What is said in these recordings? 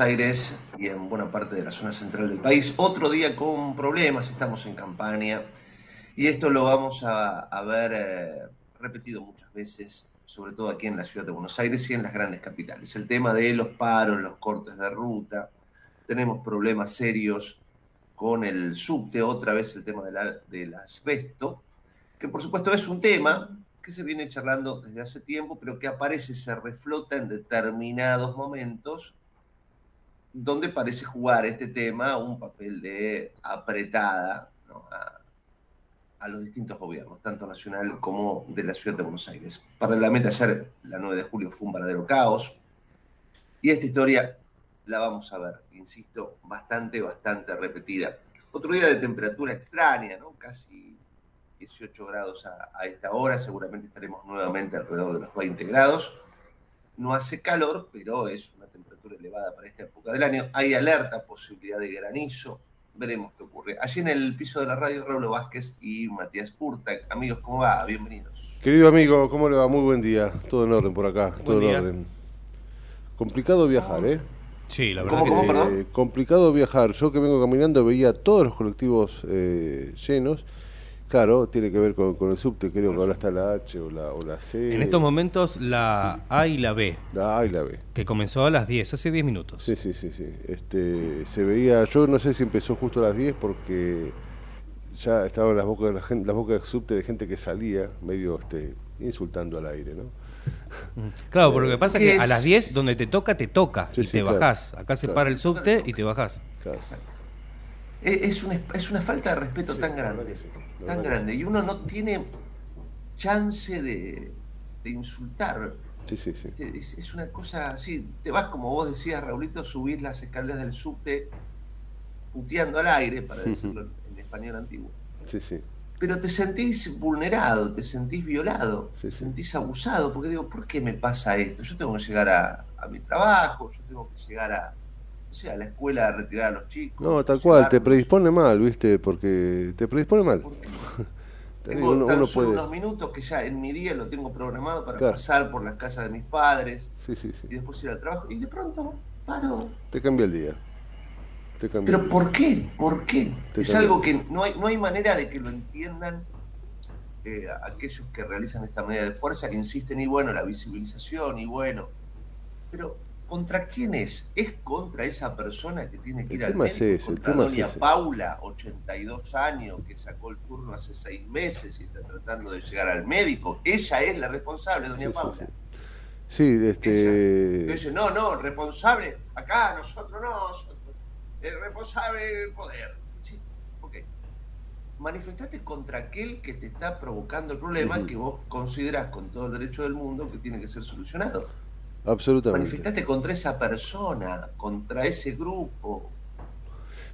Aires y en buena parte de la zona central del país. Otro día con problemas, estamos en campaña y esto lo vamos a, ver eh, repetido muchas veces, sobre todo aquí en la ciudad de Buenos Aires y en las grandes capitales. El tema de los paros, los cortes de ruta, tenemos problemas serios con el subte, otra vez el tema del asbesto, que por supuesto es un tema que se viene charlando desde hace tiempo, pero que aparece, se reflota en determinados momentos donde parece jugar este tema un papel de apretada a, los distintos gobiernos, tanto nacional como de la ciudad de Buenos Aires. Paralelamente ayer, la 9 de julio, fue un verdadero caos, y esta historia la vamos a ver, insisto, bastante, bastante repetida. Otro día de temperatura extraña, ¿no? Casi 18 grados a, a esta hora, seguramente estaremos nuevamente alrededor de los 20 grados. No hace calor, pero es elevada para esta época del año. Hay alerta, posibilidad de granizo. Veremos qué ocurre. Allí en el piso de la radio, Raúl Vázquez y Matías Purtak. Amigos, ¿cómo va? Bienvenidos. Querido amigo, ¿cómo le va? Muy buen día. Todo en orden por acá. todo en orden. Complicado viajar, ¿eh? Sí, la verdad que sí. complicado viajar. Yo que vengo caminando veía todos los colectivos eh, llenos Claro, tiene que ver con, el subte, creo que ahora está la H o la, o la C. En estos momentos la A y la B. La A y la B. Que comenzó a las 10, hace 10 minutos. Sí, sí, sí, sí. Este, se veía, yo no sé si empezó justo a las 10 porque ya estaban las bocas de la gente, las bocas del subte de gente que salía medio este, insultando al aire, ¿no? Mm. Claro, porque lo que pasa es que a las 10 donde te toca, te toca y te bajás. Acá se para el subte y te bajás. Claro. Es, una, es una falta de respeto tan grande tan grande y uno no tiene chance de, insultar. Sí, sí, sí. Es, una cosa así, te vas como vos decías, Raulito, subís las escaleras del subte puteando al aire, para decirlo en español antiguo. Sí, sí. Pero te sentís vulnerado, te sentís violado, te sentís abusado, porque digo, ¿por qué me pasa esto? Yo tengo que llegar a, a mi trabajo, yo tengo que llegar a, sea, a la escuela a retirar a los chicos. No, tal cual, te predispone mal, ¿viste? Porque te predispone mal. tengo unos minutos que ya en mi día lo tengo programado para pasar por las casas de mis padres y después ir al trabajo y de pronto paro. Te cambia el día. Pero ¿por qué? ¿Por qué? es algo que no hay, no hay manera de que lo entiendan eh, aquellos que realizan esta medida de fuerza, que insisten, y bueno, la visibilización, y bueno. Pero ¿Contra quién es? ¿Es contra esa persona que tiene que ir al médico? contra doña Paula, 82 años, que sacó el turno hace seis meses y está tratando de llegar al médico. Ella es la responsable, doña Paula. Sí, este... Dice, no, no, responsable, acá nosotros no, el responsable del poder. Sí, ok. Manifestate contra aquel que te está provocando el problema que vos considerás con todo el derecho del mundo que tiene que ser solucionado. Absolutamente. Manifestate contra esa persona, contra ese grupo,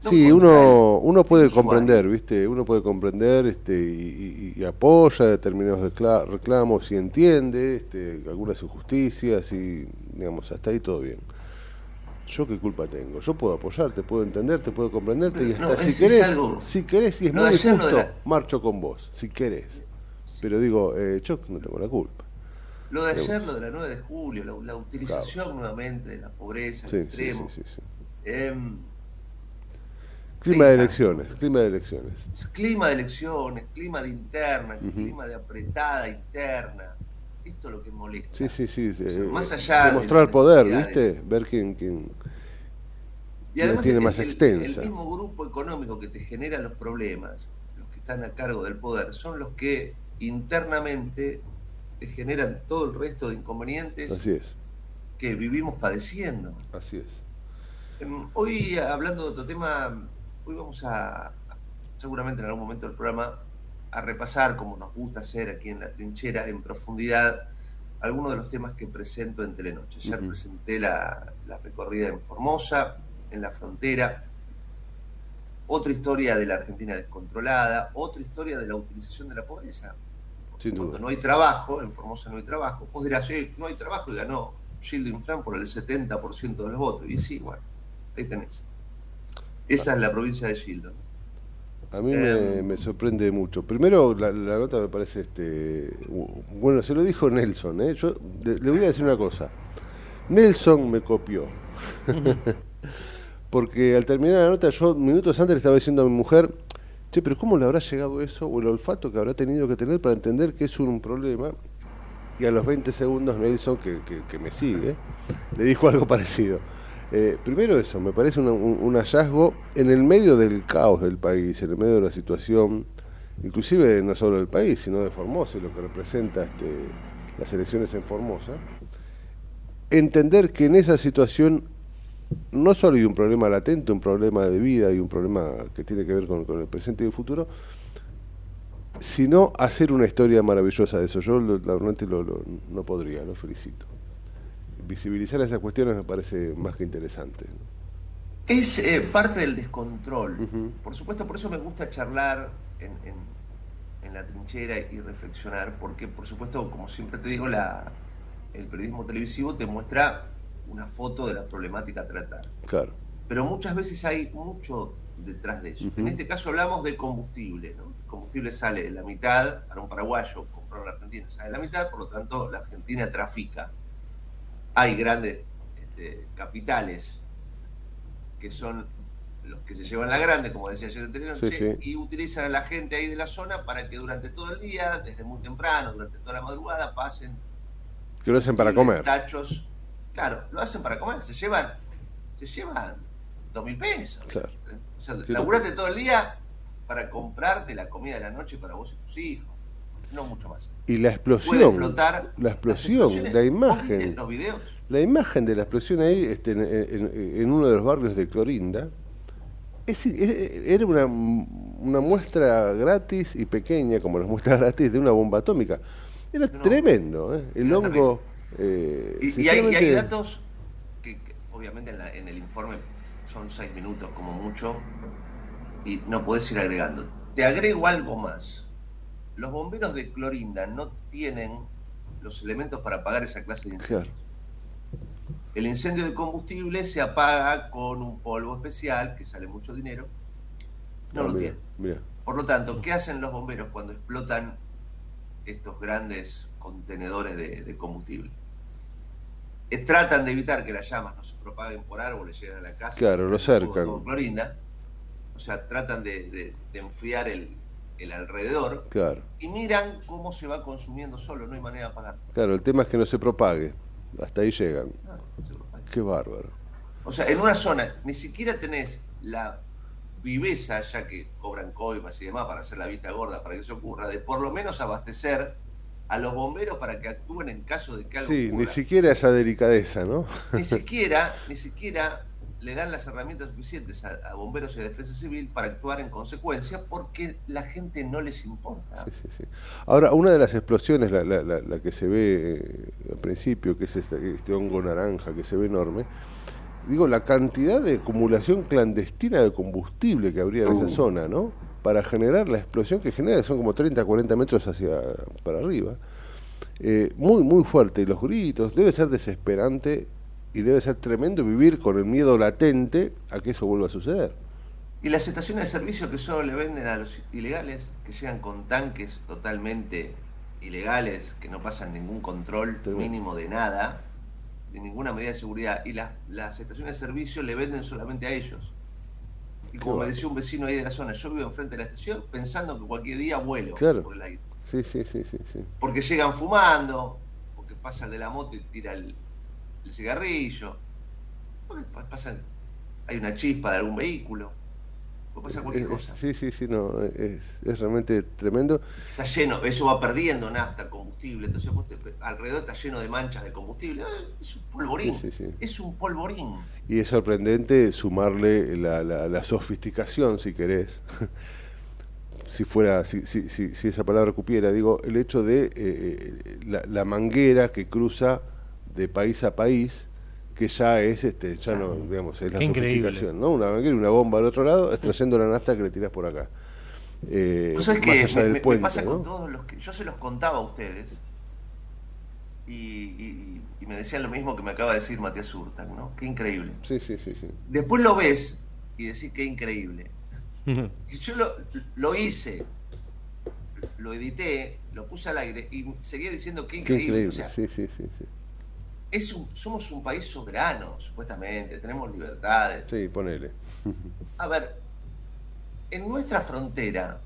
sí, uno, uno puede comprender, ¿viste? Uno puede comprender este, y, apoya determinados reclamos y entiende este, algunas injusticias y, digamos, hasta ahí todo bien. ¿Yo qué culpa tengo? Yo puedo apoyarte, puedo entenderte, puedo comprenderte y hasta si, querés, si querés, y es muy justo, marcho con vos, si querés. Pero digo, eh, yo no tengo la culpa. Lo de ayer, lo de la 9 de julio, la, utilización nuevamente de la pobreza, el extremo. Sí, sí, em, Clima de elecciones, clima de elecciones. Clima de elecciones, clima de interna, clima de apretada interna. Esto es lo que molesta. Sí, sí, sí. más allá de mostrar poder, ¿viste? Ver quién, quién y además tiene más extensa. El mismo grupo económico que te genera los problemas, los que están a cargo del poder, son los que internamente te generan todo el resto de inconvenientes Así es. que vivimos padeciendo. Así es. Em, hoy, hablando de otro tema, Hoy vamos a, seguramente en algún momento del programa, a repasar, como nos gusta hacer aquí en la trinchera, en profundidad, algunos de los temas que presento en Telenoche. Ya presenté la, recorrida en Formosa, en la frontera, otra historia de la Argentina descontrolada, otra historia de la utilización de la pobreza. Cuando no hay trabajo, en Formosa no hay trabajo, vos dirás, no hay trabajo y ganó Gilles Fran por el 70% de los votos. Y sí, bueno, ahí tenés. Esa es la provincia de Gildo. A mí me, em. sorprende mucho. Primero, la, nota me parece, este, bueno, se lo dijo Nelson, ¿eh? yo le voy a decir una cosa. Nelson me copió. Porque al terminar la nota, yo minutos antes le estaba diciendo a mi mujer, che, pero ¿cómo le habrá llegado eso o el olfato que habrá tenido que tener para entender que es un problema? Y a los 20 segundos Nelson, que, que me sigue, le dijo algo parecido. Eh, primero eso, me parece un, hallazgo en el medio del caos del país, en el medio de la situación, inclusive no solo del país, sino de Formosa, lo que representa este, las elecciones en Formosa, entender que en esa situación no solo hay un problema latente, un problema de vida y un problema que tiene que ver con, el presente y el futuro, sino hacer una historia maravillosa de eso. Yo realmente lo, no podría, lo felicito visibilizar esas cuestiones me parece más que interesante. Es eh, parte del descontrol. Por supuesto, por eso me gusta charlar en, la trinchera y reflexionar, porque por supuesto, como siempre te digo, la, el periodismo televisivo te muestra una foto de la problemática a tratar. Claro. Pero muchas veces hay mucho detrás de eso. En este caso hablamos de combustible. ¿no? El combustible sale la mitad, para un paraguayo, comprar la Argentina sale la mitad, por lo tanto la Argentina trafica hay grandes este, capitales que son los que se llevan la grande, como decía ayer en y utilizan a la gente ahí de la zona para que durante todo el día, desde muy temprano, durante toda la madrugada, pasen. Que lo hacen para comer. Tachos. Claro, lo hacen para comer, se llevan, se llevan dos mil pesos. Claro. O sea, laburaste todo el día para comprarte la comida de la noche para vos y tus hijos no mucho más. Y la explosión, la explosión, la imagen, la imagen de la explosión ahí este, en, uno de los barrios de Clorinda, era una, una, muestra gratis y pequeña, como las muestras gratis, de una bomba atómica. Era tremendo, ¿eh? el hongo... Eh, y, hay, datos que, obviamente en, en el informe son seis minutos como mucho y no puedes ir agregando. Te agrego algo más los bomberos de Clorinda no tienen los elementos para apagar esa clase de incendio. El incendio de combustible se apaga con un polvo especial que sale mucho dinero. No, ah, lo tienen. Por lo tanto, ¿qué hacen los bomberos cuando explotan estos grandes contenedores de, combustible? Tratan de evitar que las llamas no se propaguen por árboles, lleguen a la casa. Claro, lo cercan. Clorinda. O sea, tratan de enfriar el, el alrededor claro. y miran cómo se va consumiendo solo, no hay manera de apagar. Claro, el tema es que no se propague, hasta ahí llegan. Qué bárbaro. O sea, en una zona ni siquiera tenés la viveza, ya que cobran coimas y demás para hacer la vista gorda, para que eso ocurra, de por lo menos abastecer a los bomberos para que actúen en caso de que algo Sí, ocurra. ni siquiera esa delicadeza, ¿no? Ni siquiera, ni siquiera le dan las herramientas suficientes a, a bomberos y a defensa civil para actuar en consecuencia porque la gente no les importa. Sí, sí, sí. Ahora, una de las explosiones, la, la- la- la que se ve eh, al principio, que es este, este hongo naranja que se ve enorme, digo, la cantidad de acumulación clandestina de combustible que habría en esa zona, ¿no? Para generar la explosión que genera, que son como 30, 40 metros hacia para arriba. Eh, muy, muy fuerte. Y los gritos, debe ser desesperante y debe ser tremendo vivir con el miedo latente a que eso vuelva a suceder. Y las estaciones de servicio que solo le venden a los ilegales, que llegan con tanques totalmente ilegales, que no pasan ningún control Tremendo. mínimo de nada, de ninguna medida de seguridad, y las, las estaciones de servicio le venden solamente a ellos. Y como me decía un vecino ahí de la zona, yo vivo enfrente de la estación pensando que cualquier día vuelo Claro. por el aire. Sí, sí, sí, sí, sí. Porque llegan fumando, porque pasa el de la moto y tira el, el cigarrillo, pasan, hay una chispa de algún vehículo, puede pasar cualquier Eh, cosa. Sí, sí, sí, no, es, es realmente tremendo. Está lleno, eso va perdiendo nafta, combustible, entonces vos te- alrededor está lleno de manchas de combustible, eh, es un polvorín, Sí, sí, sí. es un polvorín. Y es sorprendente sumarle la, la- la sofisticación, si querés, si fuera, si, si, si, si esa palabra cupiera, digo, el hecho de eh, eh, la, la manguera que cruza de país a país, que ya es, este, ya no, digamos, es la Qué increíble. sofisticación, ¿no? Una manguera y una bomba al otro lado, extrayendo la nafta que le tirás por acá. Eh, ¿Vos sabés más que allá me, del me- me puente, pasa ¿no? con todos los que. Yo se los contaba a ustedes y, y- y me decían lo mismo que me acaba de decir Matías Urtag, ¿no? Qué increíble. Sí, sí, sí, sí. Después lo ves y decís qué increíble. Y yo lo, lo hice, lo edité, lo puse al aire y seguía diciendo qué Qué increíble. increíble, O sea, sí, sí, sí, sí. Es un- somos un país soberano, supuestamente, tenemos libertades. Sí, ponele. A ver, en nuestra frontera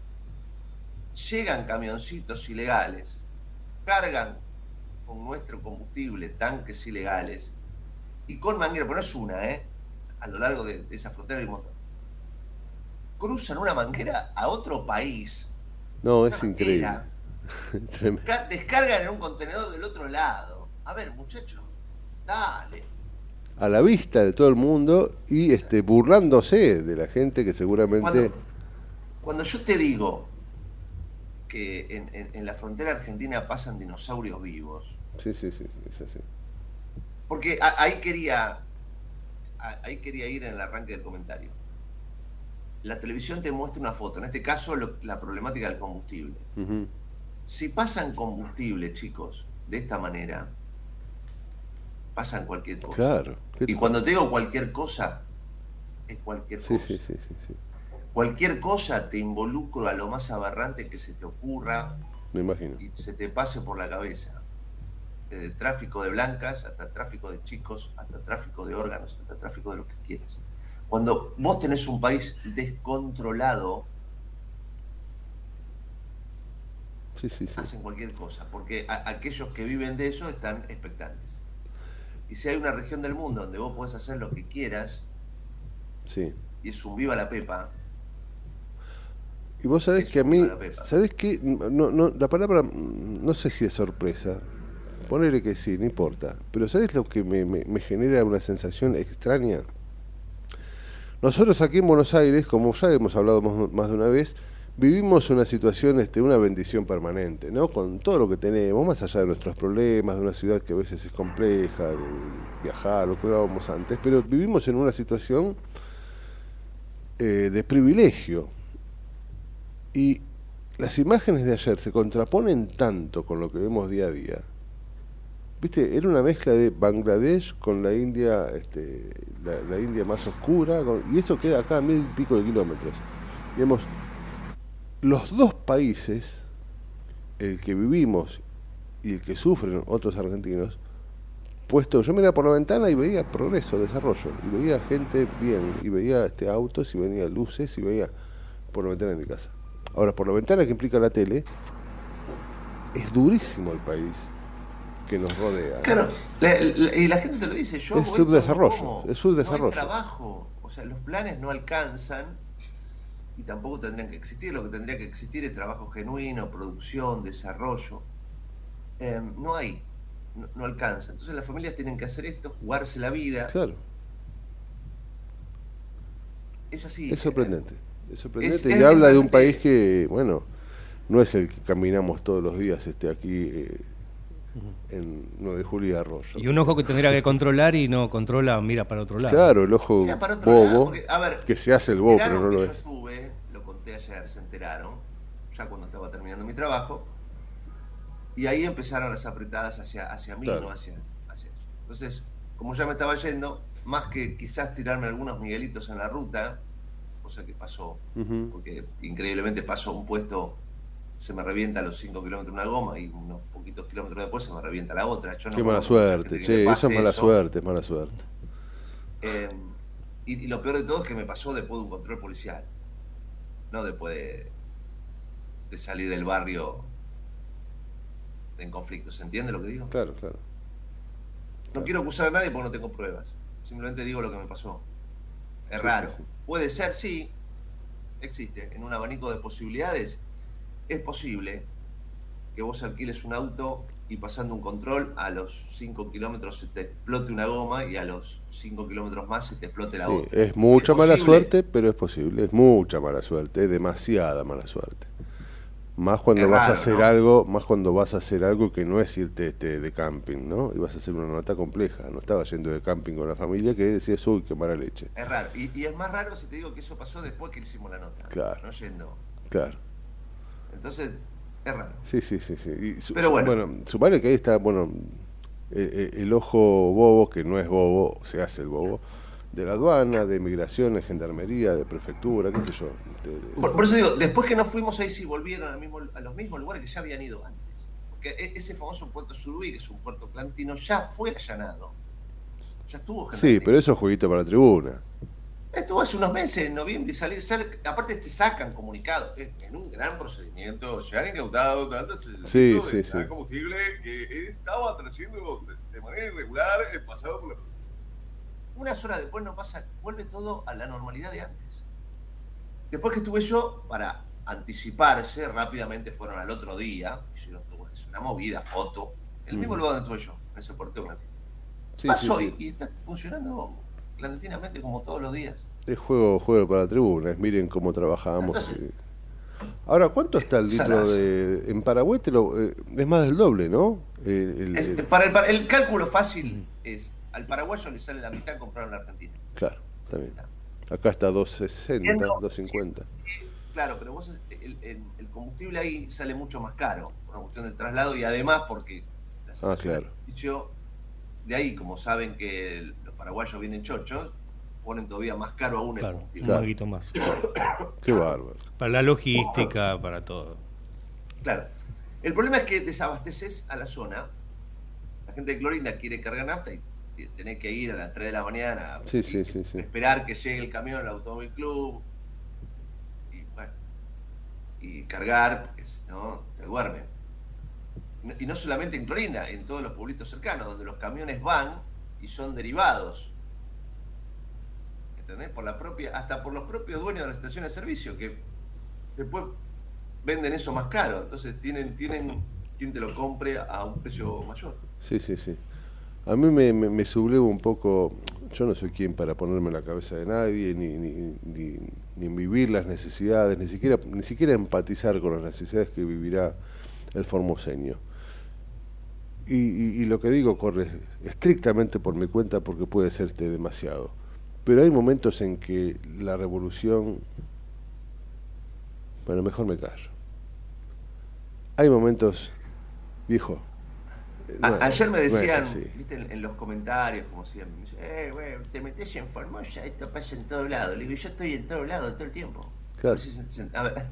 llegan camioncitos ilegales, cargan con nuestro combustible tanques ilegales y con manguera, pero no es una, ¿eh? A lo largo de, de esa frontera hay. Cruzan una manguera a otro país, No, es increíble. manguera, descargan en un contenedor del otro lado. A ver, muchachos, dale. a la vista de todo el mundo y este burlándose de la gente que seguramente Cuando, cuando yo te digo que en, en- en la frontera argentina pasan dinosaurios vivos, sí sí sí es así porque a- ahí quería a- ahí quería ir en el arranque del comentario. La televisión te muestra una foto, en este caso lo- la problemática del combustible. Si pasan combustible, chicos, de esta manera, pasan cualquier cosa. claro ¿Qué Y cuando te digo cualquier cosa, es cualquier cosa. sí sí sí sí Cualquier cosa te involucro a lo más aberrante que se te ocurra me imagino y se te pase por la cabeza. Desde tráfico de blancas hasta tráfico de chicos, hasta tráfico de órganos, hasta tráfico de lo que quieras. Cuando vos tenés un país descontrolado, sí sí sí hacen cualquier cosa, porque a- aquellos que viven de eso están expectantes. Y si hay una región del mundo donde vos podés hacer lo que quieras sí. y es un viva la pepa, y vos sabés que a mí sabés que no, no la palabra no sé si es sorpresa. Ponele que sí no importa. Pero sabés lo que me, me- me genera una sensación extraña nosotros aquí en Buenos Aires como ya hemos hablado más, más de una vez vivimos una situación, este, una bendición permanente, ¿no? Con todo lo que tenemos, más allá de nuestros problemas, de una ciudad que a veces es compleja, de viajar, lo que hablábamos antes, pero vivimos en una situación eh, de privilegio. Y las imágenes de ayer se contraponen tanto con lo que vemos día a día. Viste, era una mezcla de Bangladesh con la India, este, la, India más oscura, y eso queda acá a mil y pico de kilómetros. Digamos, los dos países, el que vivimos y el que sufren otros argentinos, puesto, yo miraba por la ventana y veía progreso, desarrollo, y veía gente bien, y veía este, autos, y veía luces, y veía por la ventana de mi casa. Ahora, por la ventana que implica la tele, es durísimo el país que nos rodea. Claro, la- la- y la gente te lo dice, yo Es subdesarrollo, es subdesarrollo. No hay trabajo, o sea, los planes no alcanzan y tampoco tendrían que existir, lo que tendría que existir es trabajo genuino, producción, desarrollo. eh, no hay, no, no alcanza. Entonces las familias tienen que hacer esto, jugarse la vida. Claro, Es así. es sorprendente. Es sorprendente es y habla de un país que, bueno, no es el que caminamos todos los días este, aquí eh, en 9 de julio y Arroyo. Y un ojo que tendría que controlar y no controla, mira para otro lado. Claro, el ojo Mira, para otro lado, bobo, porque, a ver, que se hace el bobo, pero no lo es. estuve, conté ayer, se enteraron, ya cuando estaba terminando mi trabajo, y ahí empezaron las apretadas hacia, hacia mí, Claro. no hacia, hacia. Entonces, como ya me estaba yendo, más que quizás tirarme algunos miguelitos en la ruta, cosa que pasó, porque increíblemente pasó un puesto, se me revienta a los 5 kilómetros una goma y unos poquitos kilómetros después se me revienta la otra. Yo no Qué mala suerte, che, eso es mala eso. suerte, mala suerte. Eh, y, y lo peor de todo es que me pasó después de un control policial. No después de, de salir del barrio en conflicto. ¿Se entiende lo que digo? Claro, claro. No quiero acusar a nadie porque no tengo pruebas. Simplemente digo lo que me pasó. Es Sí, raro. sí, sí. Puede ser, sí. Existe. En un abanico de posibilidades. Es posible que vos alquiles un auto y pasando un control a los 5 kilómetros se te explote una goma y a los 5 kilómetros más se te explote la Sí, otra. es mucha Es mala posible. suerte, pero es posible. Es mucha mala suerte, es demasiada mala suerte. Más cuando Es vas a hacer ¿no? algo, más cuando vas a hacer algo que no es irte este, de camping, ¿no? Y vas a hacer una nota compleja. No estaba yendo de camping con la familia que decías, uy, qué mala leche. Es raro. Y, y es más raro si te digo que eso pasó después que hicimos la nota. Claro. No yendo. Claro. Entonces, es raro. Sí, sí, sí, sí. Y su- Pero bueno. bueno, sumale que ahí está, bueno, eh, eh, el ojo bobo, que no es bobo, se hace el bobo, de la aduana, de migraciones, gendarmería, de prefectura, qué sé yo. de- de- Por, por eso digo, después que nos fuimos ahí sí volvieron al mismo, a los mismos lugares que ya habían ido antes. Porque e- ese famoso puerto Surubí, que es un puerto clandestino, ya fue allanado. Ya estuvo Sí, pero eso es jueguito para la tribuna. Estuvo hace unos meses, en noviembre, y salir, sal- aparte te sacan comunicados, eh, en un gran procedimiento, se han incautado tanto Sí, sí, sí. combustible que estaba trayendo de, de manera irregular el pasado por la... Unas horas después no pasa, vuelve todo a la normalidad de antes. Después que estuve yo, para anticiparse, rápidamente fueron al otro día, hicieron es una movida, foto, en el mismo lugar donde estuve yo, en ese puerto clandestino. Sí, Pasó sí, sí. Y, y está funcionando clandestinamente como todos los días. Es juego, juego para la tribuna, es miren cómo trabajamos. Entonces- eh. Ahora, ¿cuánto está el litro Salazo. de... En Paraguay te lo, eh, es más del doble, ¿no? El- el- Es- para el, para- el cálculo fácil es, al paraguayo le sale la mitad comprar en la Argentina. Claro, está bien. Acá está 260, Siendo- 250. Claro, pero vos, el, combustible ahí sale mucho más caro, por una cuestión de traslado y además porque la Ah, claro. del de ahí, como saben que los paraguayos vienen chochos, ponen todavía más caro aún el Claro, un combustible. Claro. poquito más. Qué bárbaro. Para la logística, para todo. Claro. El problema es que desabasteces a la zona. La gente de Clorinda quiere cargar nafta y tenés que ir a las 3 de la mañana. Sí, sí, sí, sí. Esperar que llegue el camión al Automóvil Club. Y bueno. Y cargar, porque si no, te duermen. No- Y no solamente en Clorinda, en todos los pueblitos cercanos, donde los camiones van y son derivados. Por la propia, hasta por los propios dueños de las estaciones de servicio, que después venden eso más caro. Entonces tienen, tienen quien te lo compre a un precio mayor. Sí, sí, sí. A mí me, me, subleva un poco, yo no soy quien para ponerme en la cabeza de nadie, ni, ni, ni, ni vivir las necesidades, ni siquiera, ni siquiera empatizar con las necesidades que vivirá el formoseño. Y, y- y lo que digo corre estrictamente por mi cuenta porque puede serte demasiado. Pero hay momentos en que la revolución... Bueno, mejor me callo. Hay momentos, viejo. eh, A- no es- ayer me decían, viste, en, en los comentarios, como siempre, me dicen, eh, güey, te metes en Formosa, esto pasa en todos lados. Le digo, yo estoy en todos lados todo el tiempo. Claro. A ver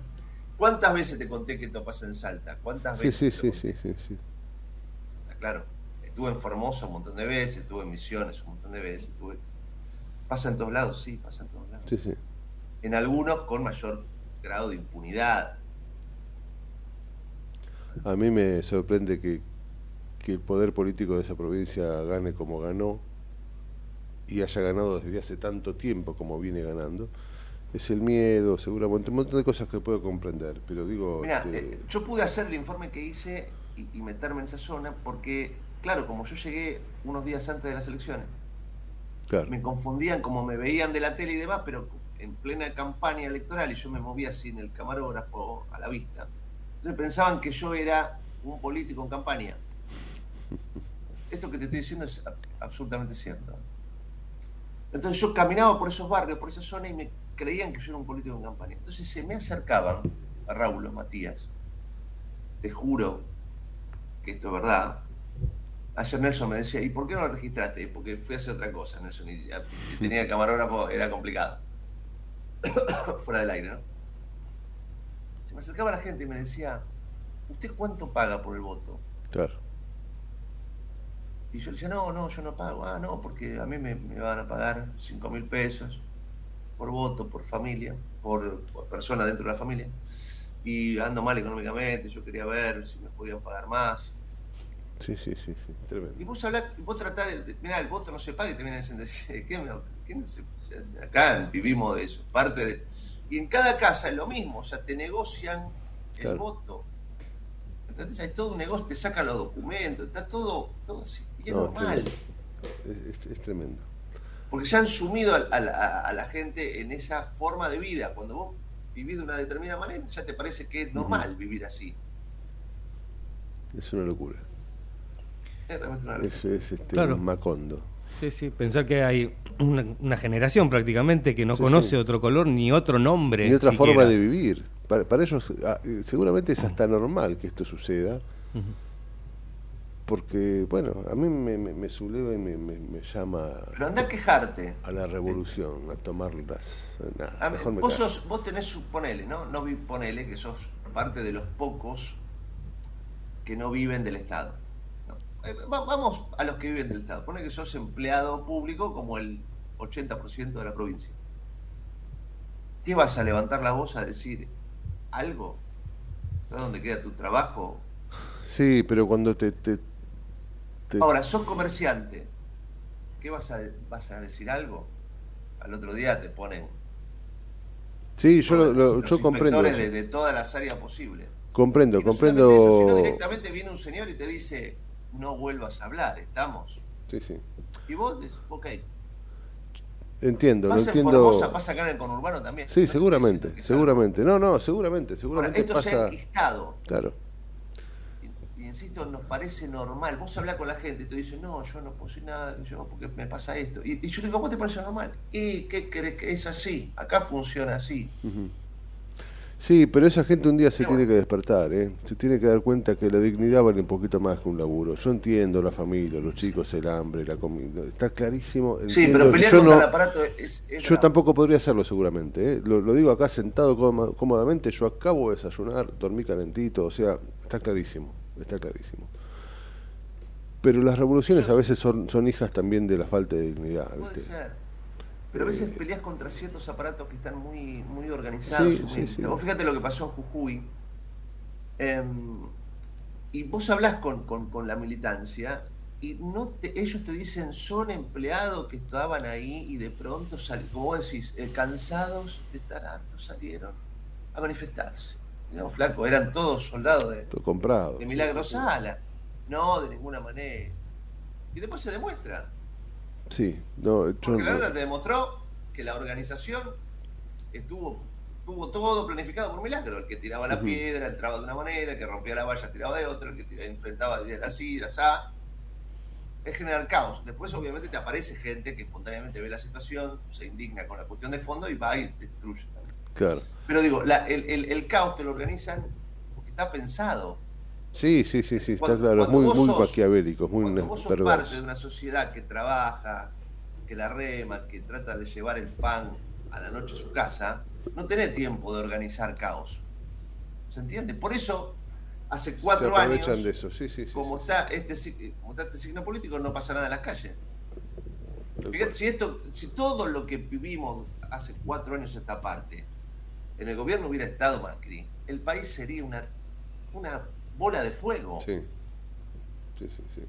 ¿cuántas veces te conté que esto pasa en Salta? ¿Cuántas veces? sí, sí, sí, sí, sí. Claro, estuve en Formosa un montón de veces, estuve en Misiones un montón de veces, estuve... Pasa en todos lados, sí, pasa en todos lados. Sí, sí. En algunos con mayor grado de impunidad. A mí me sorprende que, que el poder político de esa provincia gane como ganó y haya ganado desde hace tanto tiempo como viene ganando. Es el miedo, seguramente, un montón de cosas que puedo comprender, pero digo... Mira, este, eh, yo pude hacer el informe que hice y, y meterme en esa zona porque, claro, como yo llegué unos días antes de las elecciones, Me confundían como me veían de la tele y demás, pero en plena campaña electoral y yo me movía sin el camarógrafo a la vista. Entonces pensaban que yo era un político en campaña. Esto que te estoy diciendo es a- absolutamente cierto. Entonces yo caminaba por esos barrios, por esa zona y me creían que yo era un político en campaña. Entonces se me acercaban a Raúl o Matías. Te juro que esto es verdad. Ayer Nelson me decía, ¿y por qué no lo registraste? Porque fui a hacer otra cosa, Nelson, y tenía camarógrafo era complicado. Fuera del aire, ¿no? Se me acercaba la gente y me decía, ¿usted cuánto paga por el voto? Claro. Y yo le decía, no, no, yo no pago. Ah, no, porque a mí me, me van a pagar 5 mil pesos por voto, por familia, por, por persona dentro de la familia. Y ando mal económicamente, yo quería ver si me podían pagar más. Sí, sí, sí, sí. Tremendo. Y vos hablás, vos tratás de, mirá, el voto no se paga y te vienen a decir, ¿qué, me- qué no se- acá vivimos de eso, parte de... Y en cada casa es lo mismo, o sea, te negocian el Claro. voto. ¿Entendés? Hay todo un negocio, te sacan los documentos, está todo, todo así, y es No, normal. Es, es- es tremendo. Porque se han sumido a, a a la gente en esa forma de vida. Cuando vos vivís de una determinada manera, ya te parece que es normal vivir así. Es una locura. Es realmente una locura. Es, es este, Claro. un macondo. Sí, sí, pensar que hay una, una generación prácticamente que no Sí, conoce sí. otro color ni otro nombre. Ni otra siquiera. forma de vivir. Para, para ellos ah, eh, seguramente es hasta normal que esto suceda, porque, bueno, a mí me, me, me subleva y me, me, me llama Pero anda a quejarte. a la revolución, a tomar las... Nada, A mejor me vos, sos, vos tenés, su- ponele, ¿no? No vi, ponele que sos parte de los pocos que no viven del Estado. Eh, va- vamos a los que viven del Estado. Pone que sos empleado público como el 80% de la provincia. ¿Qué vas a levantar la voz a decir algo? ¿Sabes dónde queda tu trabajo? Sí, pero cuando te... te, te- Ahora, sos comerciante. ¿Qué vas a, vas a decir algo? Al otro día te ponen sí, yo, lo- lo- los yo comprendo de, de todas las áreas posibles. Comprendo, Y no solamente eso, sino comprendo... directamente viene un señor y te dice, no vuelvas a hablar, estamos. Sí, sí. Y vos decís, ok. Entiendo, lo Pasa en entiendo... Formosa, pasa acá en el conurbano también. Sí, No seguramente, seguramente. No, no, seguramente, salga. Ahora, seguramente esto se ha pasa... enquistado. Claro. Y, y insisto, nos parece normal. Vos hablas con la gente y te dicen, no, yo no decir nada, yo porque me pasa esto. Y, y yo le digo, ¿vos te parece normal? ¿Y qué crees que es así? Acá funciona así. Ujú. Sí, pero esa gente un día se tiene que despertar, ¿eh? Se tiene que dar cuenta que la dignidad vale un poquito más que un laburo. Yo entiendo la familia, los chicos, el hambre, la comida. Está clarísimo. Sí, pero pelear yo contra no- el aparato es... es Yo tampoco podría hacerlo seguramente, ¿eh? lo, lo digo acá sentado cómo- cómodamente, yo acabo de desayunar, dormí calentito, o sea, está clarísimo, está clarísimo. Pero las revoluciones a veces son, son hijas también de la falta de dignidad, Puede ¿viste? ser. Pero a veces Eh, peleas contra ciertos aparatos que están muy, muy organizados. Sí, muy- sí, sí. Vos fíjate lo que pasó en Jujuy. em, y vos hablás con, con- con la militancia y no te- ellos te dicen son empleados que estaban ahí y de pronto, como vos decís, eh, cansados de estar hartos, salieron a manifestarse. No, flaco, eran todos soldados de, comprado. de Milagro Sala. No, de ninguna manera. Y después se demuestra. Sí, no, yo Porque la no- verdad te demostró que la organización estuvo tuvo todo planificado por Milagro. El que tiraba la Ujú. piedra, entraba de una manera, el que rompía la valla tiraba de otra, el que tiraba- enfrentaba de así, de asá. Es generar caos. Después, obviamente, te aparece gente que espontáneamente ve la situación, se indigna con la cuestión de fondo y va y destruye. claro. Pero digo, la- el, el- el caos te lo organizan porque está pensado. Sí, sí, sí, sí, está Cuando- claro, es muy, muy sos- maquiavélico, muy Cuando vos sos parte de una sociedad que trabaja, que la rema, que trata de llevar el pan a la noche a su casa, no tenés tiempo de organizar caos. ¿Se entiende? Por eso, hace Se cuatro aprovechan años, de eso, sí, sí, sí. como, está este, como está este signo político, no pasa nada en las calles. Fíjate, si, esto, si todo lo que vivimos hace cuatro años esta parte, en el gobierno hubiera estado Macri, el país sería una, una bola de fuego. Sí, sí, sí, sí.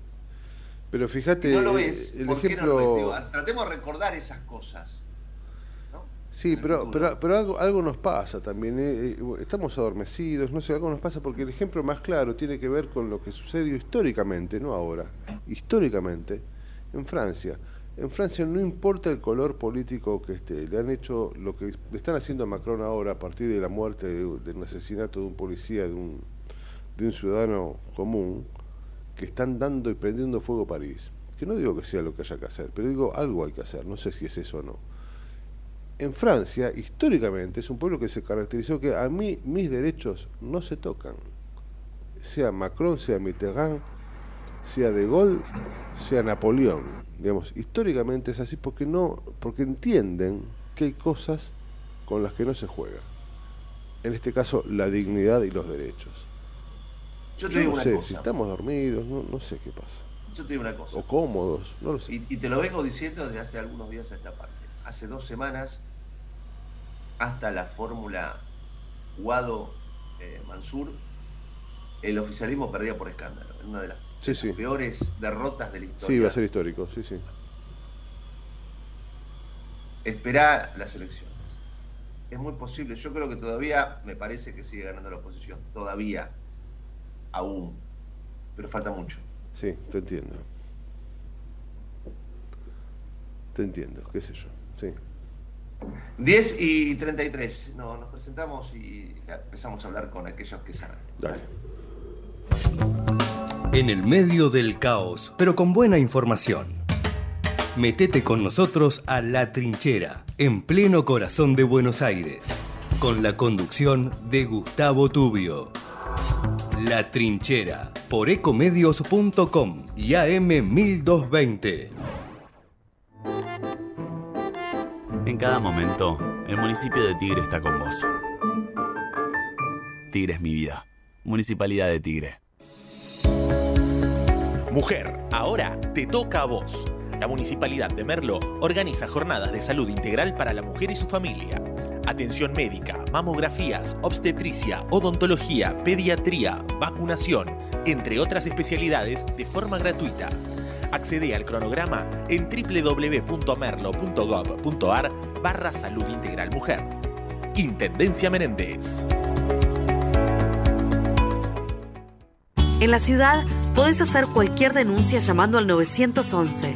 Pero fíjate, no lo eh, ves, el ¿por qué no lo ves? Digo, tratemos de recordar esas cosas. ¿no? Sí, pero, pero, pero algo, algo nos pasa también. eh, eh, estamos adormecidos, no sé, algo nos pasa porque el ejemplo más claro tiene que ver con lo que sucedió históricamente, no ahora, históricamente, en Francia. En Francia no importa el color político que esté, le han hecho lo que le están haciendo a Macron ahora a partir de la muerte, de, del asesinato de un policía, de un, de un ciudadano común, que están dando y prendiendo fuego a París. Que no digo que sea lo que haya que hacer, pero digo algo hay que hacer, no sé si es eso o no en Francia, históricamente, es un pueblo que se caracterizó que a mí mis derechos no se tocan. Sea Macron, sea Mitterrand, sea De Gaulle, sea Napoleón. Digamos, históricamente es así porque no, porque entienden que hay cosas con las que no se juega. En este caso, la dignidad y los derechos. Yo te digo no una sé, cosa. si estamos dormidos, no, no sé qué pasa. Yo te digo una cosa. O cómodos, no lo sé. Y, y te lo vengo diciendo desde hace algunos días a esta parte. Hace dos semanas, hasta la fórmula Guado-Mansur, el oficialismo perdía por escándalo. En una de las Sí, sí. peores derrotas de la historia. Sí, va a ser histórico, sí, sí. Esperá las elecciones. Es muy posible. Yo creo que todavía me parece que sigue ganando la oposición. Todavía. Aún. Pero falta mucho. Sí, te entiendo. Te entiendo, qué sé yo. Sí. 10 y 33. No, nos presentamos y empezamos a hablar con aquellos que saben. Dale. En el medio del caos, pero con buena información. Metete con nosotros a La Trinchera, en pleno corazón de Buenos Aires, con la conducción de Gustavo Tubio. La Trinchera, por ecomedios.com y AM1220. En cada momento, el municipio de Tigre está con vos. Tigre es mi vida. Municipalidad de Tigre. Mujer, ahora te toca a vos. La Municipalidad de Merlo organiza jornadas de salud integral para la mujer y su familia. Atención médica, mamografías, obstetricia, odontología, pediatría, vacunación, entre otras especialidades de forma gratuita. Accede al cronograma en www.merlo.gov.ar barra salud integral mujer. Intendencia Menéndez. En la ciudad podés hacer cualquier denuncia llamando al 911.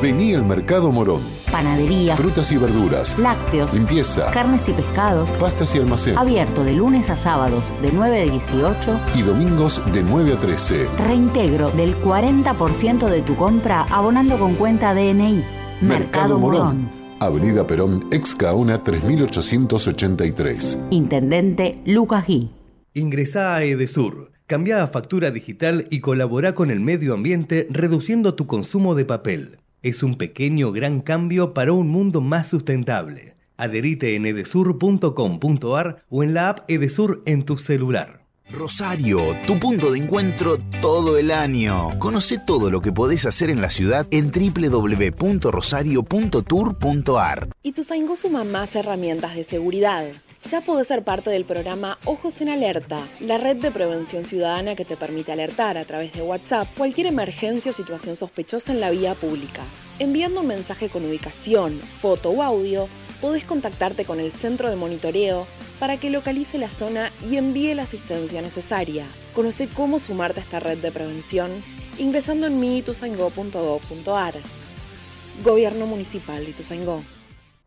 Vení al Mercado Morón. Panadería, Frutas y verduras, lácteos, limpieza, carnes y pescados, pastas y almacén. abierto de lunes a sábados de 9 a 18 Y domingos de 9 a 13. Reintegro del 40% de tu compra abonando con cuenta DNI. Mercado Morón. Avenida Perón, ex Caona 3883. Intendente Lucas Gui. Ingresá a Edesur, cambia a factura digital y colabora con el medio ambiente reduciendo tu consumo de papel. Es un pequeño gran cambio para un mundo más sustentable. Adherite en edesur.com.ar o en la app Edesur en tu celular. Rosario, tu punto de encuentro todo el año. Conoce todo lo que podés hacer en la ciudad en www.rosario.tour.ar. Ituzaingó suma más herramientas de seguridad. Ya podés ser parte del programa Ojos en Alerta, la red de prevención ciudadana que te permite alertar a través de WhatsApp cualquier emergencia o situación sospechosa en la vía pública. Enviando un mensaje con ubicación, foto o audio, podés contactarte con el centro de monitoreo para que localice la zona y envíe la asistencia necesaria. Conoce cómo sumarte a esta red de prevención ingresando en miituzaingó.gov.ar. Gobierno Municipal de Ituzaingó.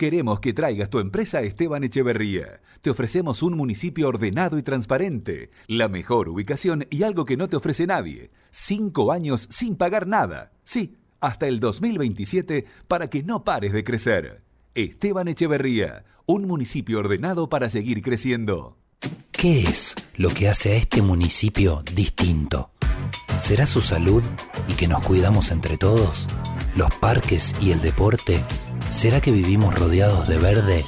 Queremos que traigas tu empresa a Esteban Echeverría. Te ofrecemos un municipio ordenado y transparente, la mejor ubicación y algo que no te ofrece nadie. Cinco años sin pagar nada. Sí, hasta el 2027 para que no pares de crecer. Esteban Echeverría, un municipio ordenado para seguir creciendo. ¿Qué es lo que hace a este municipio distinto? ¿Será su salud y que nos cuidamos entre todos? ¿Los parques y el deporte? ¿Será que vivimos rodeados de verde?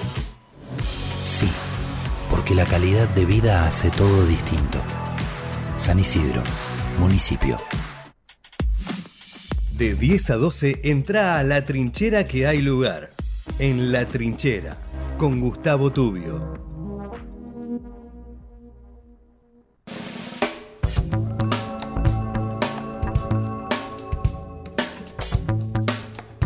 Sí, porque la calidad de vida hace todo distinto. San Isidro, municipio. De 10 a 12 entra a la trinchera que hay lugar. En la trinchera, con Gustavo Tubio.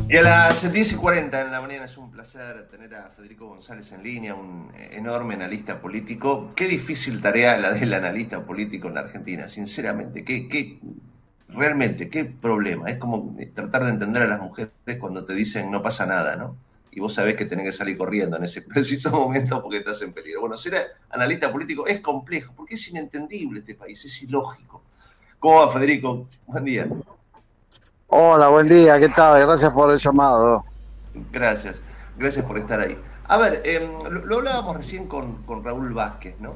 Y a las 10 y 40 en la mañana es un placer tener a Federico González en línea, un enorme analista político. Qué difícil tarea la del analista político en la Argentina, sinceramente. Qué, qué, realmente, qué problema. Es como tratar de entender a las mujeres cuando te dicen no pasa nada, ¿no? Y vos sabés que tenés que salir corriendo en ese preciso momento porque estás en peligro. Bueno, ser analista político es complejo, porque es inentendible este país, es ilógico. ¿Cómo va, Federico? Buen día. Hola, buen día, ¿qué tal? Gracias por el llamado. Gracias, gracias por estar ahí. A ver, eh, lo, hablábamos recién con, Raúl Vázquez, ¿no?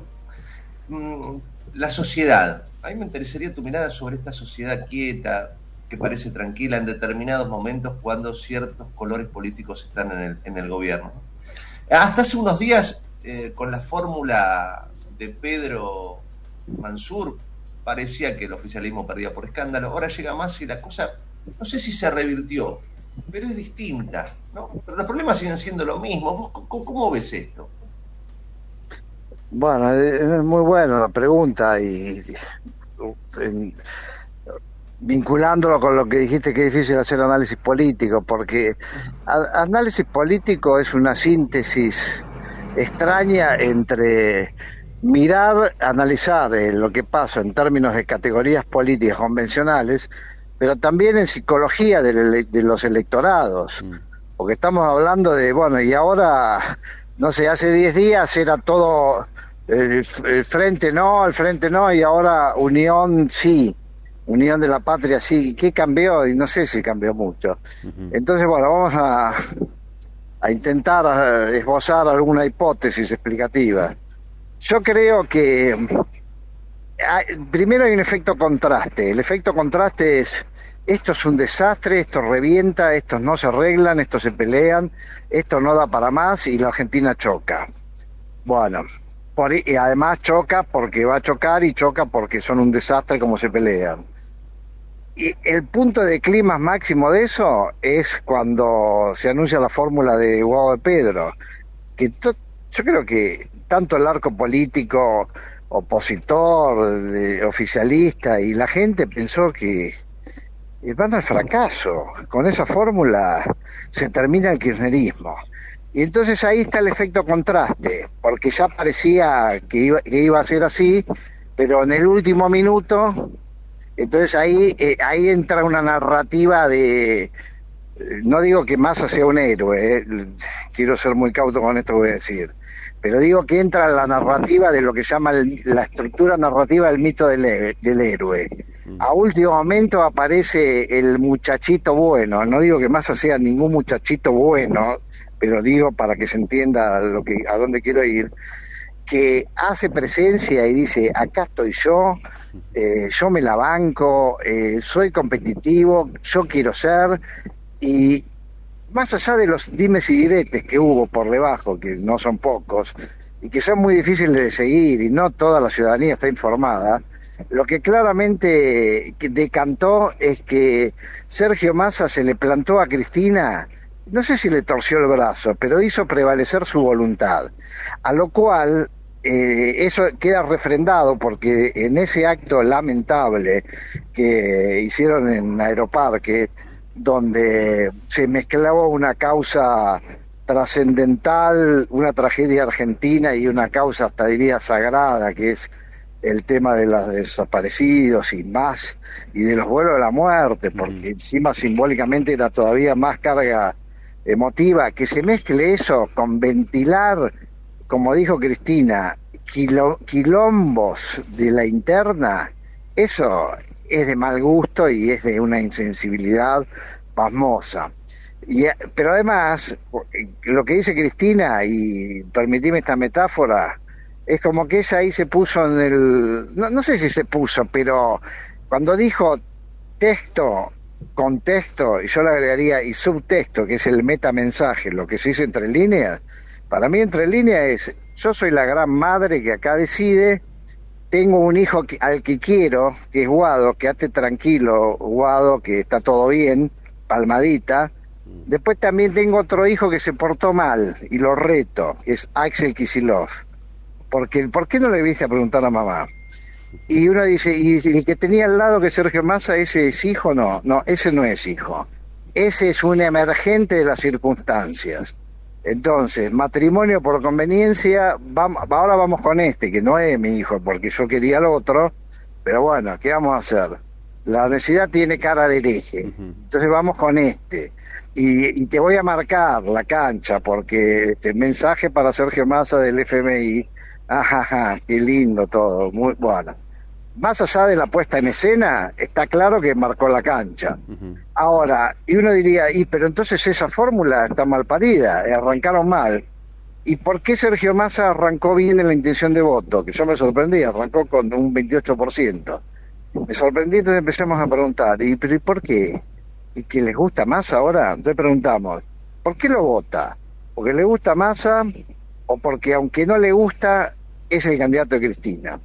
Mm, la sociedad. A mí me interesaría tu mirada sobre esta sociedad quieta, que parece tranquila en determinados momentos cuando ciertos colores políticos están en el, en el gobierno. Hasta hace unos días, eh, con la fórmula de Pedro Mansur, parecía que el oficialismo perdía por escándalo. Ahora llega más y la cosa no sé si se revirtió, pero es distinta, ¿no? Pero los problemas siguen siendo lo mismo. ¿Vos cómo, ves esto? Bueno, es muy buena la pregunta y, vinculándolo con lo que dijiste que es difícil hacer análisis político, porque análisis político es una síntesis extraña entre mirar, analizar eh, lo que pasa en términos de categorías políticas convencionales, pero también en psicología de los electorados, porque estamos hablando de, bueno, y ahora, no sé, hace 10 días era todo el, el frente no, el frente no, y ahora unión sí. Unión de la Patria, sí. ¿Qué cambió? Y no sé si cambió mucho. Entonces, bueno, vamos a, a intentar eh, esbozar alguna hipótesis explicativa. Yo creo que primero hay un efecto contraste. El efecto contraste es, esto es un desastre, esto revienta, estos no se arreglan, estos se pelean, esto no da para más y la Argentina choca. Bueno, y además choca porque va a chocar y choca porque son un desastre como se pelean. Y el punto de clima máximo de eso es cuando se anuncia la fórmula de Guado de Pedro, que yo creo que tanto el arco político opositor, oficialista y la gente pensó que van al fracaso. Con esa fórmula se termina el kirchnerismo. Y entonces ahí está el efecto contraste, porque ya parecía que iba, que iba a ser así, pero en el último minuto, entonces ahí, eh, ahí entra una narrativa de, eh, no digo que Massa sea un héroe, eh, quiero ser muy cauto con esto que voy a decir, pero digo que entra la narrativa de lo que se llama el- la estructura narrativa del mito del, del héroe. A último momento aparece el muchachito bueno, no digo que Massa sea ningún muchachito bueno, pero digo para que se entienda lo que, a dónde quiero ir, que hace presencia y dice, acá estoy yo, eh, yo me la banco, eh, soy competitivo, yo quiero ser, y más allá de los dimes y diretes que hubo por debajo, que no son pocos, y que son muy difíciles de seguir, y no toda la ciudadanía está informada, lo que claramente decantó es que Sergio Massa se le plantó a Cristina, no sé si le torció el brazo, pero hizo prevalecer su voluntad, a lo cual eh, eso queda refrendado porque en ese acto lamentable que hicieron en Aeroparque, donde se mezclaba una causa trascendental, una tragedia argentina y una causa hasta diría sagrada, que es el tema de los desaparecidos y más, y de los vuelos de la muerte, porque encima simbólicamente era todavía más carga emotiva, que se mezcle eso con ventilar, como dijo Cristina, quilo- quilombos de la interna, eso es de mal gusto y es de una insensibilidad pasmosa. Y, eh, pero además, lo que dice Cristina, y permitime esta metáfora, es como que ella ahí se puso en el... No, no sé si se puso, pero cuando dijo texto, contexto, y yo le agregaría y subtexto, que es el metamensaje, lo que se dice entre líneas, para mí entre líneas es, yo soy la gran madre que acá decide, tengo un hijo al que quiero, que es Guado, quédate tranquilo, Guado, que está todo bien, palmadita. Después también tengo otro hijo que se portó mal y lo reto, que es Axel Kisilov. Porque, ¿Por qué no le viste a preguntar a mamá? Y uno dice, ¿y el que tenía al lado que Sergio Massa, ese es hijo? No, no, ese no es hijo. Ese es un emergente de las circunstancias. Entonces, matrimonio por conveniencia, vamos, ahora vamos con este, que no es mi hijo, porque yo quería al otro, pero bueno, ¿qué vamos a hacer? La necesidad tiene cara de hereje, entonces vamos con este. Y, y te voy a marcar la cancha, porque este mensaje para Sergio Massa del FMI, ajaja, qué lindo todo, muy bueno. Más allá de la puesta en escena, está claro que marcó la cancha. Ahora, y uno diría, y pero entonces esa fórmula está mal parida, eh, arrancaron mal. ¿Y por qué Sergio Massa arrancó bien en la intención de voto? Que yo me sorprendí, arrancó con un 28%. Me sorprendí, entonces empezamos a preguntar, ¿y, pero, ¿y por qué? ¿Y que les gusta más ahora? Entonces preguntamos, ¿por qué lo vota? ¿Porque le gusta Massa o porque aunque no le gusta, es el candidato de Cristina?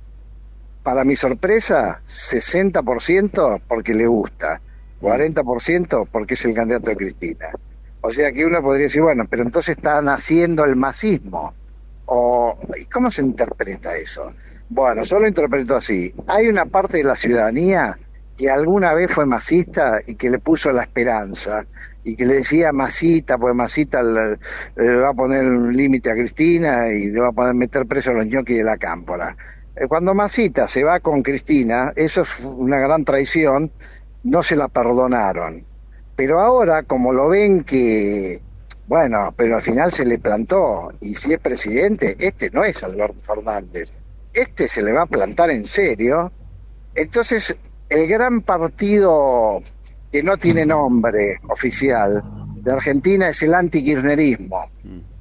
Para mi sorpresa, 60% porque le gusta, 40% porque es el candidato de Cristina. O sea que uno podría decir, bueno, pero entonces están haciendo el masismo. O, ¿y ¿Cómo se interpreta eso? Bueno, yo lo interpreto así. Hay una parte de la ciudadanía que alguna vez fue masista y que le puso la esperanza y que le decía masita, pues masita le, le va a poner un límite a Cristina y le va a poder meter preso a los ñoquis de la cámpora. Eh, Cuando Masita se va con Cristina, eso es una gran traición, no se la perdonaron. Pero ahora, como lo ven que, bueno, pero al final se le plantó, y si es presidente, este no es Alberto Fernández, este se le va a plantar en serio. Entonces, el gran partido que no tiene nombre oficial de Argentina es el antikirchnerismo.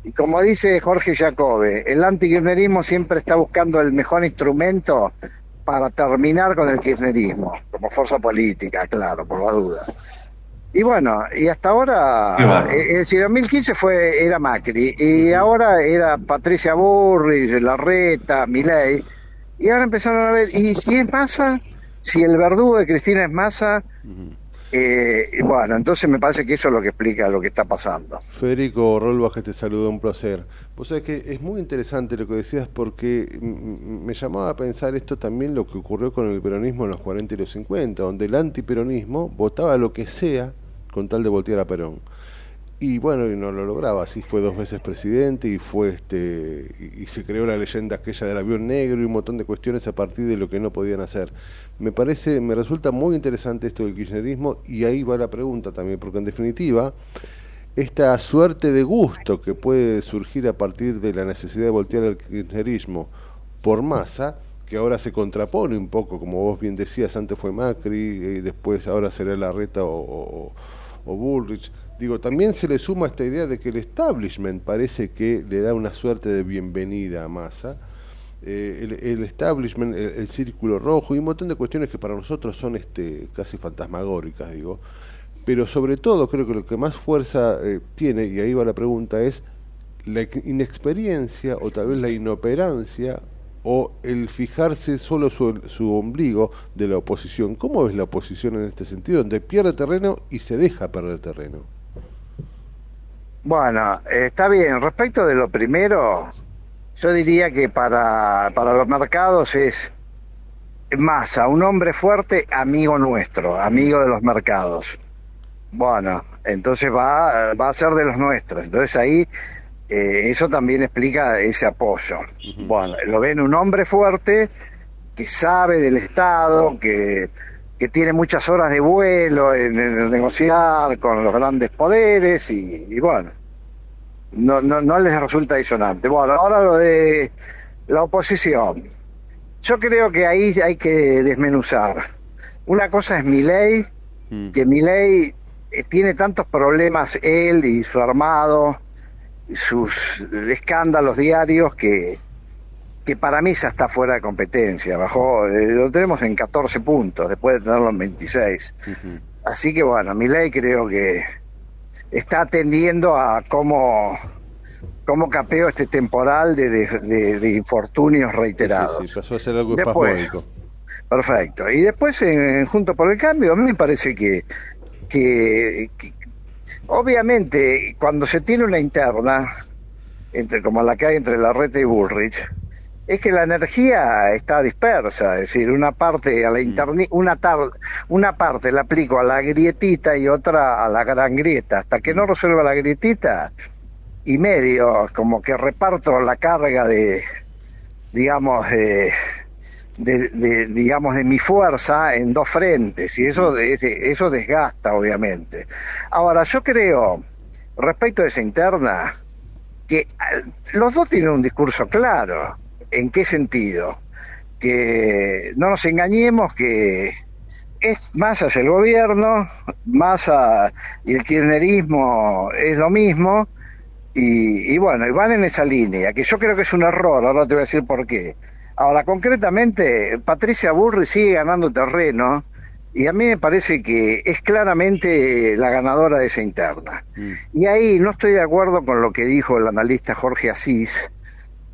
Y como dice Jorge Jacobe, el antikirchnerismo siempre está buscando el mejor instrumento para terminar con el kirchnerismo, como fuerza política, claro, por la duda. Y bueno, y hasta ahora, eh, es decir, en 2015 fue, era Macri, y ahora era Patricia Burrich, Larreta, Milei, y ahora empezaron a ver, ¿y si es Massa? Si el verdugo de Cristina es Massa, eh, bueno, entonces me parece que eso es lo que explica lo que está pasando. Federico Rolbas, que te saluda, un placer. Vos sabés que es muy interesante lo que decías porque me llamaba a pensar esto también lo que ocurrió con el peronismo en los 40 y los 50, donde el antiperonismo votaba lo que sea con tal de voltear a Perón. Y bueno, y no lo lograba, así fue dos veces presidente y fue este y, y se creó la leyenda aquella del avión negro y un montón de cuestiones a partir de lo que no podían hacer. Me parece, me resulta muy interesante esto del kirchnerismo y ahí va la pregunta también, porque en definitiva esta suerte de gusto que puede surgir a partir de la necesidad de voltear el kirchnerismo por masa, que ahora se contrapone un poco, como vos bien decías, antes fue Macri, y después ahora será Larreta o, Bullrich. Digo, también se le suma esta idea de que el establishment parece que le da una suerte de bienvenida a Massa. Eh, el, el establishment, el, el círculo rojo y un montón de cuestiones que para nosotros son este casi fantasmagóricas, digo. Pero sobre todo creo que lo que más fuerza eh, tiene, y ahí va la pregunta, es la inexperiencia o tal vez la inoperancia o el fijarse solo su, su ombligo de la oposición. ¿Cómo ves la oposición en este sentido? Donde pierde terreno y se deja perder terreno. Bueno, está bien. Respecto de lo primero, yo diría que para, para los mercados es Massa, un hombre fuerte, amigo nuestro, amigo de los mercados. Bueno, entonces va, va a ser de los nuestros. Entonces ahí eh, eso también explica ese apoyo. Bueno, lo ven un hombre fuerte que sabe del Estado, que, que tiene muchas horas de vuelo en, en negociar con los grandes poderes y, y bueno, no, no, no les resulta disonante. Bueno, ahora lo de la oposición. Yo creo que ahí hay que desmenuzar. Una cosa es mi ley, que mi ley tiene tantos problemas él y su armado, sus escándalos diarios que, que para mí ya está fuera de competencia. Bajó, eh, lo tenemos en 14 puntos, después de tenerlo en 26. Así que bueno, mi ley creo que está atendiendo a cómo, cómo capeó este temporal de, de- de- de infortunios reiterados. Sí, sí, pasó a ser algo Después. Perfecto. Y después, en, Junto por el Cambio, a mí me parece que, que, que- obviamente, cuando se tiene una interna, entre como la que hay entre Larreta y Bullrich, es que la energía está dispersa, es decir, una parte a la interni- una tar- una parte la aplico a la grietita y otra a la gran grieta, hasta que no resuelva la grietita y medio como que reparto la carga de digamos de, de- de, digamos de mi fuerza en dos frentes y eso es- eso desgasta obviamente. Ahora yo creo respecto de esa interna que ah, los dos tienen un discurso claro. ¿En qué sentido? Que no nos engañemos que es Massa es el gobierno, Massa y el kirchnerismo es lo mismo, y, y bueno, y van en esa línea, que yo creo que es un error, ahora te voy a decir por qué. Ahora, concretamente, Patricia Burri sigue ganando terreno, y a mí me parece que es claramente la ganadora de esa interna. Y ahí no estoy de acuerdo con lo que dijo el analista Jorge Asís,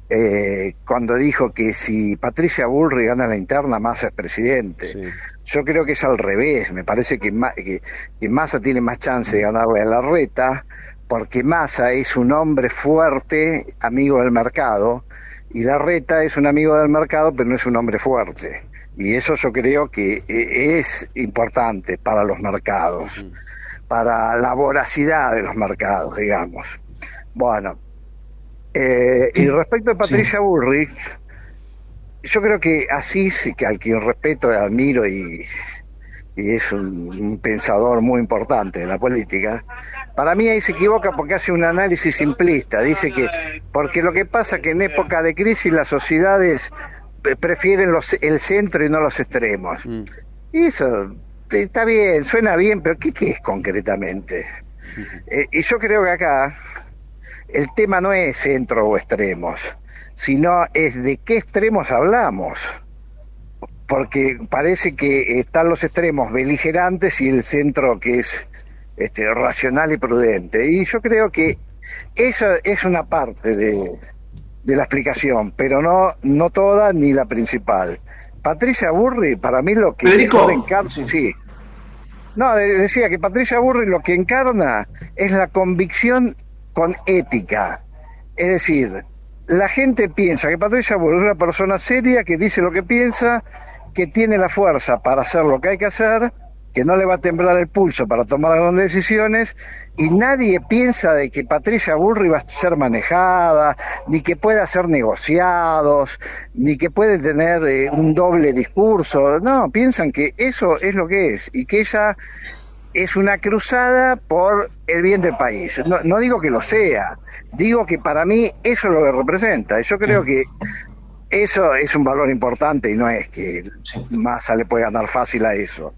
eh, cuando dijo que si Patricia Bullrich gana la interna, Massa es presidente. Yo creo que es al revés, me parece que, Ma- que, que Massa tiene más chance de ganarle a la reta, porque Massa es un hombre fuerte, amigo del mercado, y la reta es un amigo del mercado, pero no es un hombre fuerte. Y eso yo creo que eh, es importante para los mercados, para la voracidad de los mercados, digamos. Bueno, eh, y respecto a Patricia Bullrich, yo creo que así sí que al quien respeto y admiro y, y es un, un pensador muy importante de la política, para mí ahí se equivoca porque hace un análisis simplista. Dice que, porque lo que pasa es que en época de crisis las sociedades pre- prefieren los, el centro y no los extremos. Y eso eh, está bien, suena bien, pero ¿qué, qué es concretamente? Eh, y yo creo que acá el tema no es centro o extremos, sino es de qué extremos hablamos. Porque parece que están los extremos beligerantes y el centro que es este, racional y prudente. Y yo creo que esa es una parte de, de la explicación, pero no, no toda ni la principal. Patricia Burri, para mí lo que Federico, encarna, sí. No, de- decía que Patricia Burri lo que encarna es la convicción con ética. Es decir, la gente piensa que Patricia Burri es una persona seria que dice lo que piensa, que tiene la fuerza para hacer lo que hay que hacer, que no le va a temblar el pulso para tomar grandes decisiones, y nadie piensa de que Patricia Burri va a ser manejada, ni que pueda hacer negociados, ni que puede tener eh, un doble discurso. No, piensan que eso es lo que es, y que ella es una cruzada por el bien del país. No, no digo que lo sea, digo que para mí eso es lo que representa. Yo creo que eso es un valor importante y no es que Massa le puede ganar fácil a eso.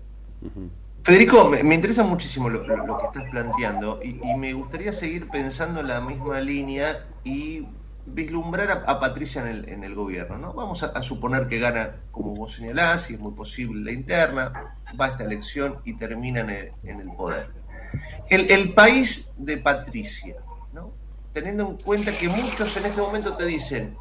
Federico, me, me interesa muchísimo lo, lo- lo que estás planteando y, y me gustaría seguir pensando en la misma línea y vislumbrar a, a Patricia en el, en el gobierno. ¿no? Vamos a, a suponer que gana, como vos señalás, y es muy posible la interna, va a esta elección y termina en el, en el poder. El, el país de Patricia, ¿no? teniendo en cuenta que muchos en este momento te dicen,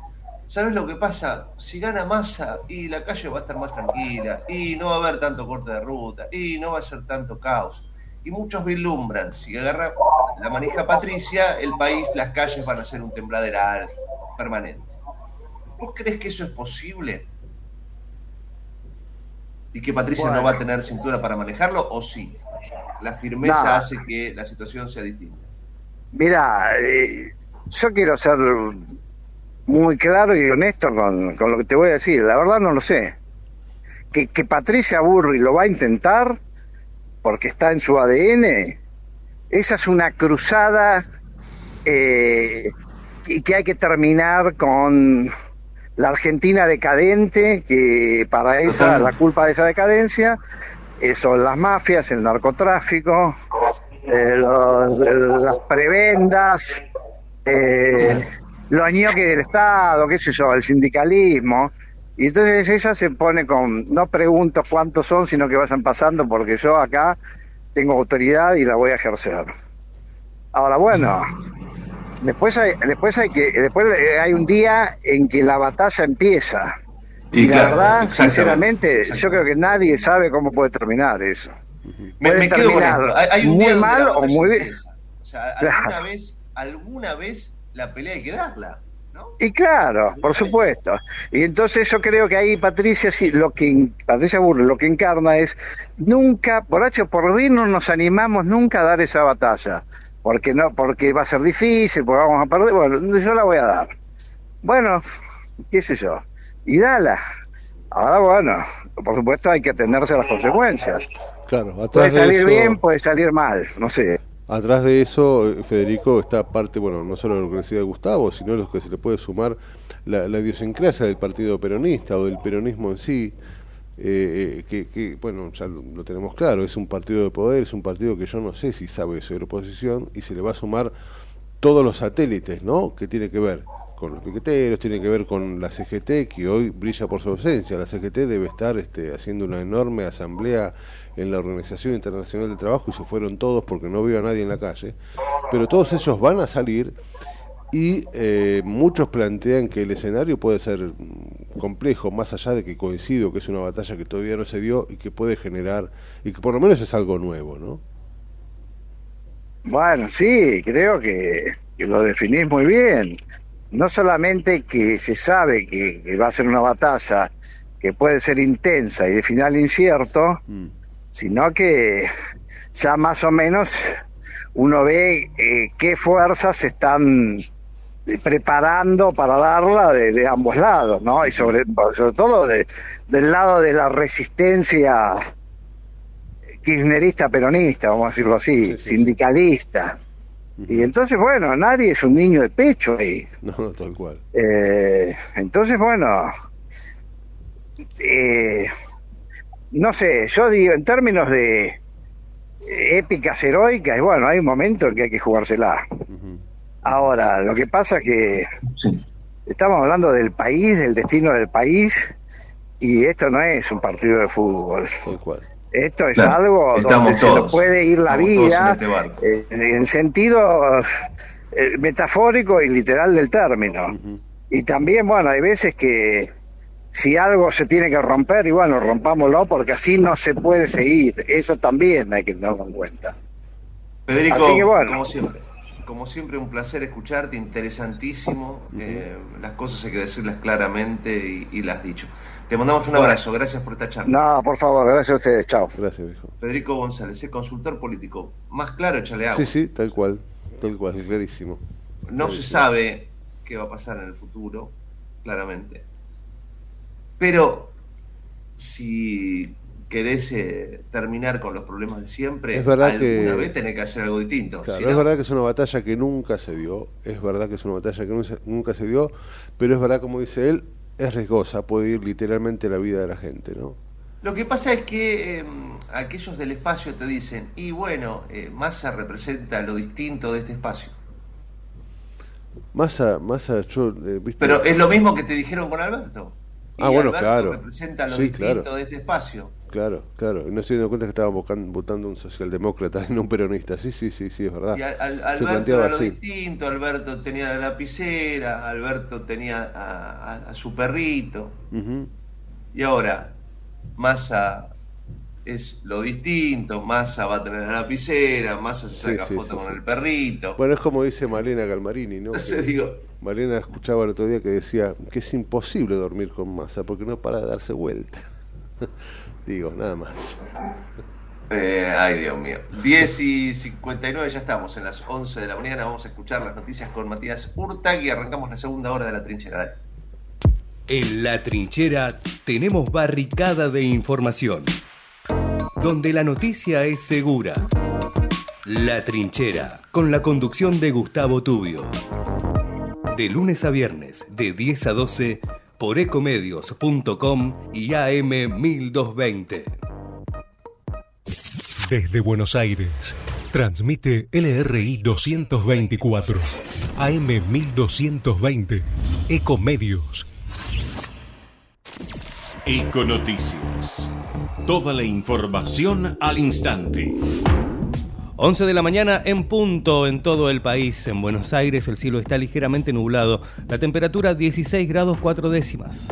¿sabes lo que pasa? Si gana Massa y la calle va a estar más tranquila y no va a haber tanto corte de ruta y no va a ser tanto caos. Y muchos vislumbran, si agarra la manija Patricia, el país, las calles van a ser un tembladeral permanente. ¿Vos crees que eso es posible? ¿Y que Patricia no va a tener cintura para manejarlo o sí? La firmeza No. hace que la situación sea distinta. Mira, eh, yo quiero ser muy claro y honesto con, con lo que te voy a decir. La verdad no lo sé. Que, que Patricia Burri lo va a intentar porque está en su ADN, esa es una cruzada eh, que, que hay que terminar con la Argentina decadente, que para esa, la culpa de esa decadencia eh, son las mafias, el narcotráfico, eh, los- las prebendas, eh, los añoques del Estado, qué sé yo, el sindicalismo. Y entonces ella se pone con, no pregunto cuántos son, sino que vayan pasando, porque yo acá tengo autoridad y la voy a ejercer. Ahora, bueno, después hay, después hay que, después hay un día en que la batalla empieza. Y Y, la verdad, sinceramente, yo creo que nadie sabe cómo puede terminar eso. Me, Puede me quedo con terminar esto. Hay, hay un muy día mal o muy bien. O sea, alguna vez, alguna vez la pelea hay que darla. Y claro, por supuesto. Y entonces yo creo que ahí Patricia, sí, lo que Patricia Burro lo que encarna es nunca, por H o por B, no nos animamos nunca a dar esa batalla. Porque no, porque va a ser difícil, porque vamos a perder. Bueno, yo la voy a dar. Bueno, qué sé yo. Y dala. Ahora, bueno, por supuesto hay que atenderse a las consecuencias. Claro, Puede de salir eso- bien, puede salir mal, no sé. Atrás de eso, Federico, está parte, bueno, no solo de lo que decía Gustavo, sino lo que se le puede sumar la, la idiosincrasia del partido peronista o del peronismo en sí, eh, eh, que, que, bueno, ya lo, tenemos claro, es un partido de poder, es un partido que yo no sé si sabe ser oposición y se le va a sumar todos los satélites, ¿no? Que tiene que ver con los piqueteros, tiene que ver con la CGT, que hoy brilla por su ausencia. La CGT debe estar este, haciendo una enorme asamblea en la Organización Internacional del Trabajo y se fueron todos porque no veo a nadie en la calle. Pero todos ellos van a salir y eh, muchos plantean que el escenario puede ser mm, complejo, más allá de que coincido que es una batalla que todavía no se dio y que puede generar, y que por lo menos es algo nuevo, ¿no? Bueno, sí, creo que, que lo definís muy bien. No solamente que se sabe que, que va a ser una batalla que puede ser intensa y de final incierto, Mm. sino que ya más o menos uno ve eh, qué fuerzas están preparando para darla de, de ambos lados, ¿no? Y sobre, sobre todo de- del lado de la resistencia kirchnerista peronista, vamos a decirlo así, sindicalista. Y entonces, bueno, nadie es un niño de pecho ahí. No, no, tal cual. Eh, entonces, bueno, eh, no sé, yo digo, en términos de épicas heroicas, y bueno, hay un momento en que hay que jugársela. Ahora, lo que pasa es que estamos hablando del país, del destino del país, y esto no es un partido de fútbol. Esto es Claro, algo donde se nos puede ir la vida en este eh, en sentido eh, metafórico y literal del término. Y también, bueno, hay veces que si algo se tiene que romper, y bueno, rompámoslo porque así no se puede seguir. Eso también hay que tenerlo en cuenta. Federico, Así que bueno. como siempre, como siempre un placer escucharte, interesantísimo. Eh, las cosas hay que decirlas claramente y, y las has dicho. Te mandamos un abrazo, gracias por esta charla. No, por favor, gracias a ustedes. Chao. Gracias, viejo. Federico González, el consultor político. Más claro, échale agua. Sí, sí, tal cual. Tal cual, clarísimo. No se sabe qué va a pasar en el futuro, claramente. Pero si querés eh, terminar con los problemas de siempre, Es verdad alguna que- vez tenés que hacer algo distinto. Claro, si es verdad que es una batalla que nunca se dio, es verdad que es una batalla que nunca se dio, pero es verdad, como dice él, es riesgosa, puede ir literalmente la vida de la gente, ¿no? Lo que pasa es que eh, aquellos del espacio te dicen, y bueno, eh, Massa representa lo distinto de este espacio. Massa, Massa, yo, eh, viste... Pero es lo mismo que te dijeron con Alberto. Y Ah, bueno, Alberto claro. representa lo Sí, distinto claro. de este espacio. Claro, claro, no estoy dando cuenta que estaban votando un socialdemócrata y no un peronista, sí, sí, sí, sí, es verdad. Y al- al- Se Alberto planteaba era lo así. distinto, Alberto tenía la lapicera, Alberto tenía a, a- a su perrito. Y ahora, Massa es lo distinto, Massa va a tener la lapicera, Massa se saca sí, foto sí, con el perrito. Bueno, es como dice Malena Galmarini, ¿no? Que digo. Malena escuchaba el otro día que decía que es imposible dormir con masa porque no para de darse vuelta. Digo, nada más. Eh, ay, Dios mío. 10 y 59, ya estamos en las 11 de la mañana. Vamos a escuchar las noticias con Matías Urtag y arrancamos la segunda hora de la trinchera. Dale. En la trinchera tenemos barricada de información. Donde la noticia es segura. La trinchera, con la conducción de Gustavo Tubio. De lunes a viernes, de 10 a 12, por ecomedios.com y AM 1220. Desde Buenos Aires, transmite LRI 224, AM 1220, Ecomedios. Econoticias. Toda la información al instante. 11 de la mañana en punto en todo el país. En Buenos Aires el cielo está ligeramente nublado. La temperatura 16 grados 4 décimas.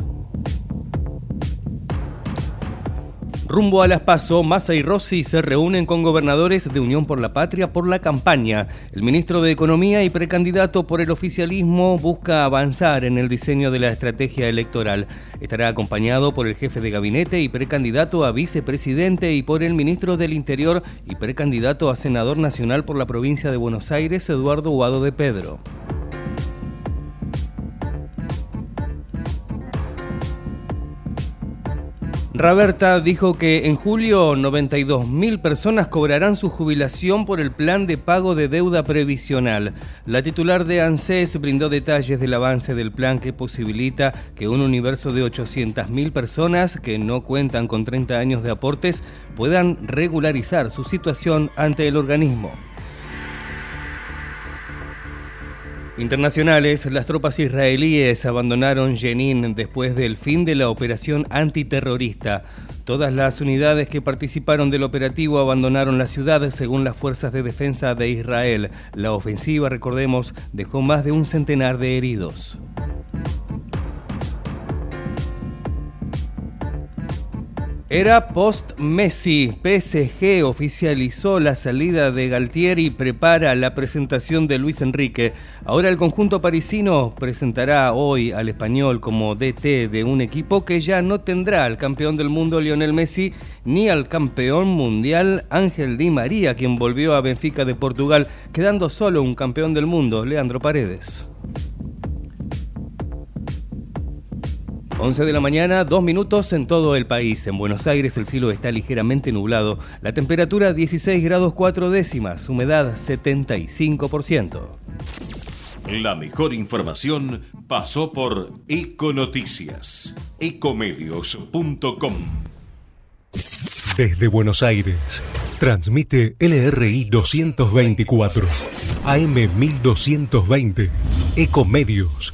Rumbo a las PASO, Massa y Rossi se reúnen con gobernadores de Unión por la Patria por la campaña. El ministro de Economía y precandidato por el oficialismo busca avanzar en el diseño de la estrategia electoral. Estará acompañado por el jefe de gabinete y precandidato a vicepresidente y por el ministro del Interior y precandidato a senador nacional por la provincia de Buenos Aires, Eduardo Guado de Pedro. Raberta dijo que en julio 92.000 personas cobrarán su jubilación por el plan de pago de deuda previsional. La titular de ANSES brindó detalles del avance del plan que posibilita que un universo de 800.000 personas que no cuentan con 30 años de aportes puedan regularizar su situación ante el organismo. Internacionales, las tropas israelíes abandonaron Jenin después del fin de la operación antiterrorista. Todas las unidades que participaron del operativo abandonaron la ciudad según las fuerzas de defensa de Israel. La ofensiva, recordemos, dejó más de un centenar de heridos. Era post-Messi. PSG oficializó la salida de Galtieri y prepara la presentación de Luis Enrique. Ahora el conjunto parisino presentará hoy al español como DT de un equipo que ya no tendrá al campeón del mundo Lionel Messi ni al campeón mundial Ángel Di María, quien volvió a Benfica de Portugal, quedando solo un campeón del mundo, Leandro Paredes. 11 de la mañana, dos minutos en todo el país. En Buenos Aires el cielo está ligeramente nublado. La temperatura 16 grados 4 décimas, humedad 75%. La mejor información pasó por Econoticias, ecomedios.com. Desde Buenos Aires, transmite LRI 224, AM 1220, Ecomedios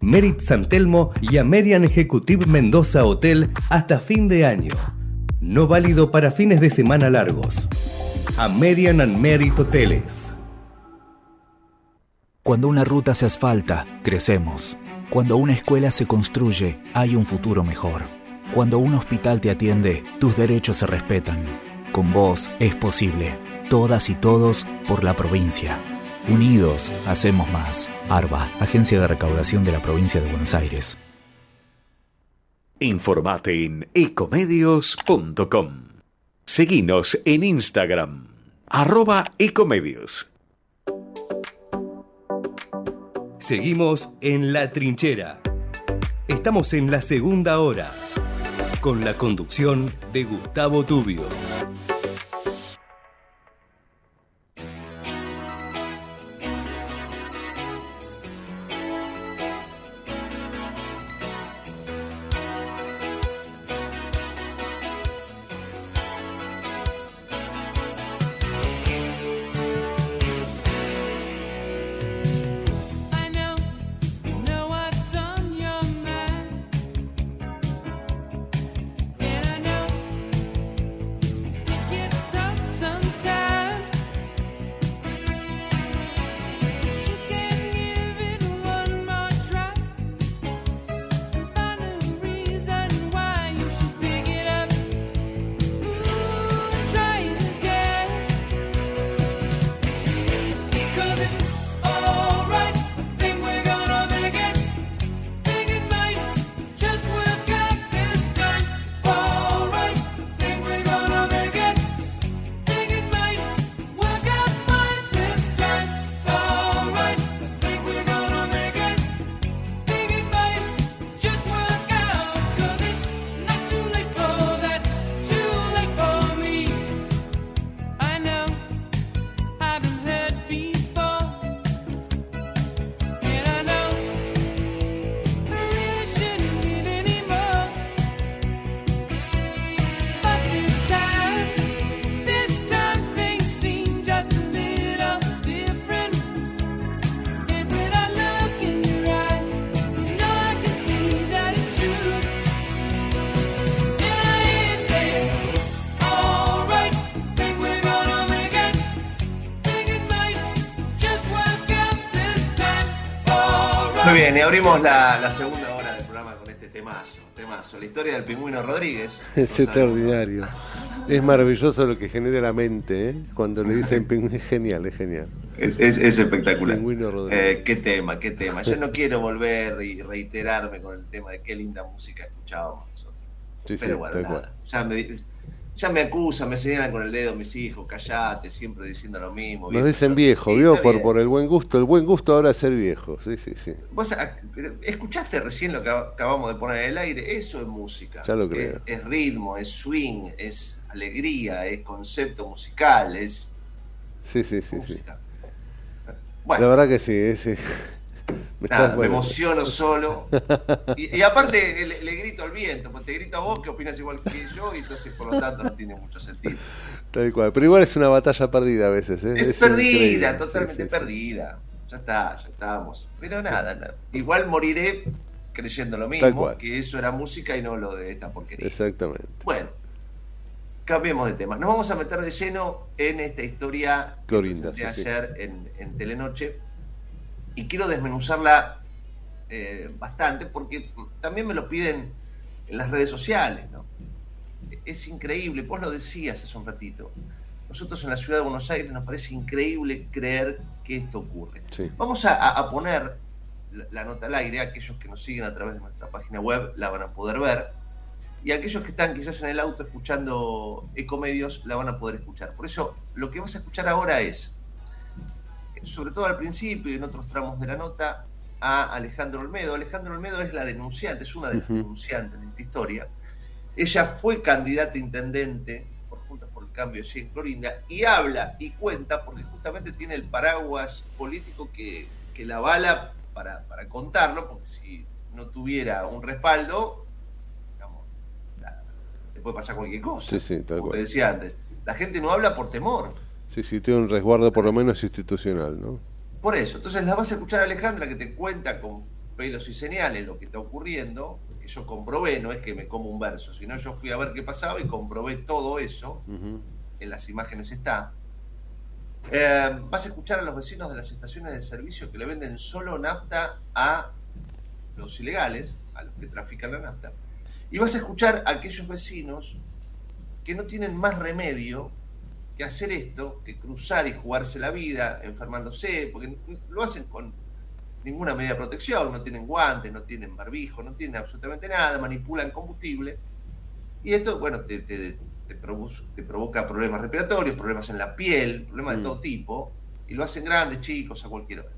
Merit San Telmo y Amerian Executive Mendoza Hotel hasta fin de año. No válido para fines de semana largos. American and Merit Hoteles. Cuando una ruta se asfalta, crecemos. Cuando una escuela se construye, hay un futuro mejor. Cuando un hospital te atiende, tus derechos se respetan. Con vos es posible. Todas y todos por la provincia. Unidos, hacemos más. ARBA, Agencia de Recaudación de la Provincia de Buenos Aires. Informate en ecomedios.com. Seguinos en Instagram, arroba ecomedios. Seguimos en La Trinchera. Estamos en la segunda hora, con la conducción de Gustavo Tubio. Abrimos la, la segunda hora del programa con este temazo, temazo, la historia del pingüino Rodríguez. Es extraordinario. Es maravilloso lo que genera la mente, ¿eh? Cuando le dicen pingüino, es genial, es genial. Es, es- es espectacular. Pingüino Rodríguez. Eh, qué tema, qué tema. Yo no quiero volver y reiterarme con el tema de qué linda música escuchábamos nosotros. Sí, sí, Pero bueno, nada. Ya me, ya me acusan, me señalan con el dedo mis hijos, callate, siempre diciendo lo mismo. Nos viejo. dicen viejo, Sí, ¿vio? Por, bien. por el buen gusto. El buen gusto ahora es ser viejo. Sí, sí, sí. Vos ah, escuchaste recién lo que acabamos de poner en el aire, eso es música. Ya lo creo. Es, es ritmo, es swing, es alegría, es concepto musical, es Sí, sí, sí, sí. Bueno. La verdad que sí, es, sí. Me nada, estás- me bueno. emociono solo. Y, y aparte le, le grito al viento, porque te grito a vos que opinas igual que yo, y entonces por lo tanto no tiene mucho sentido. Tal cual. Pero igual es una batalla perdida a veces. ¿eh? Es, perdida, totalmente Sí, sí, sí. perdida. Ya está, ya estábamos. Pero nada, nada. igual moriré creyendo lo mismo, que eso era música y no lo de esta porquería. Exactamente. Bueno, cambiemos de tema. Nos vamos a meter de lleno en esta historia Clorinda, que sí. ayer en, en Telenoche y quiero desmenuzarla eh, bastante porque también me lo piden en las redes sociales. ¿no? Es increíble, vos lo decías hace un ratito. Nosotros en la ciudad de Buenos Aires nos parece increíble creer que esto ocurre. Sí. Vamos a, a- a poner la, la nota al aire, aquellos que nos siguen a través de nuestra página web la van a poder ver, y aquellos que están quizás en el auto escuchando ecomedios la van a poder escuchar. Por eso lo que vas a escuchar ahora es, sobre todo al principio y en otros tramos de la nota, a Alejandro Olmedo. Alejandro Olmedo es la denunciante, es una de las denunciantes de esta historia. Ella fue candidata a intendente por Juntas por el Cambio allí en Clorinda y habla y cuenta porque justamente tiene el paraguas político que, que la avala para, para contarlo, porque si no tuviera un respaldo, digamos, la- le puede pasar cualquier cosa. Sí, sí, tal Como te decía antes, la gente no habla por temor. Sí, sí, tiene un resguardo por lo menos institucional, ¿no? Por eso, entonces la vas a escuchar a Alejandra que te cuenta con pelos y señales lo que está ocurriendo, que yo comprobé, no es que me como un verso, sino yo fui a ver qué pasaba y comprobé todo eso, en las imágenes está. Eh, vas a escuchar a los vecinos de las estaciones de servicio que le venden solo nafta a los ilegales, a los que trafican la nafta. Y vas a escuchar a aquellos vecinos que no tienen más remedio que hacer esto, que cruzar y jugarse la vida enfermándose, porque lo hacen con ninguna medida de protección, no tienen guantes, no tienen barbijo, no tienen absolutamente nada, manipulan combustible. Y esto, bueno, te, te- te provo- te provoca problemas respiratorios, problemas en la piel, problemas de Mm. todo tipo, y lo hacen grandes, chicos, a cualquier hora.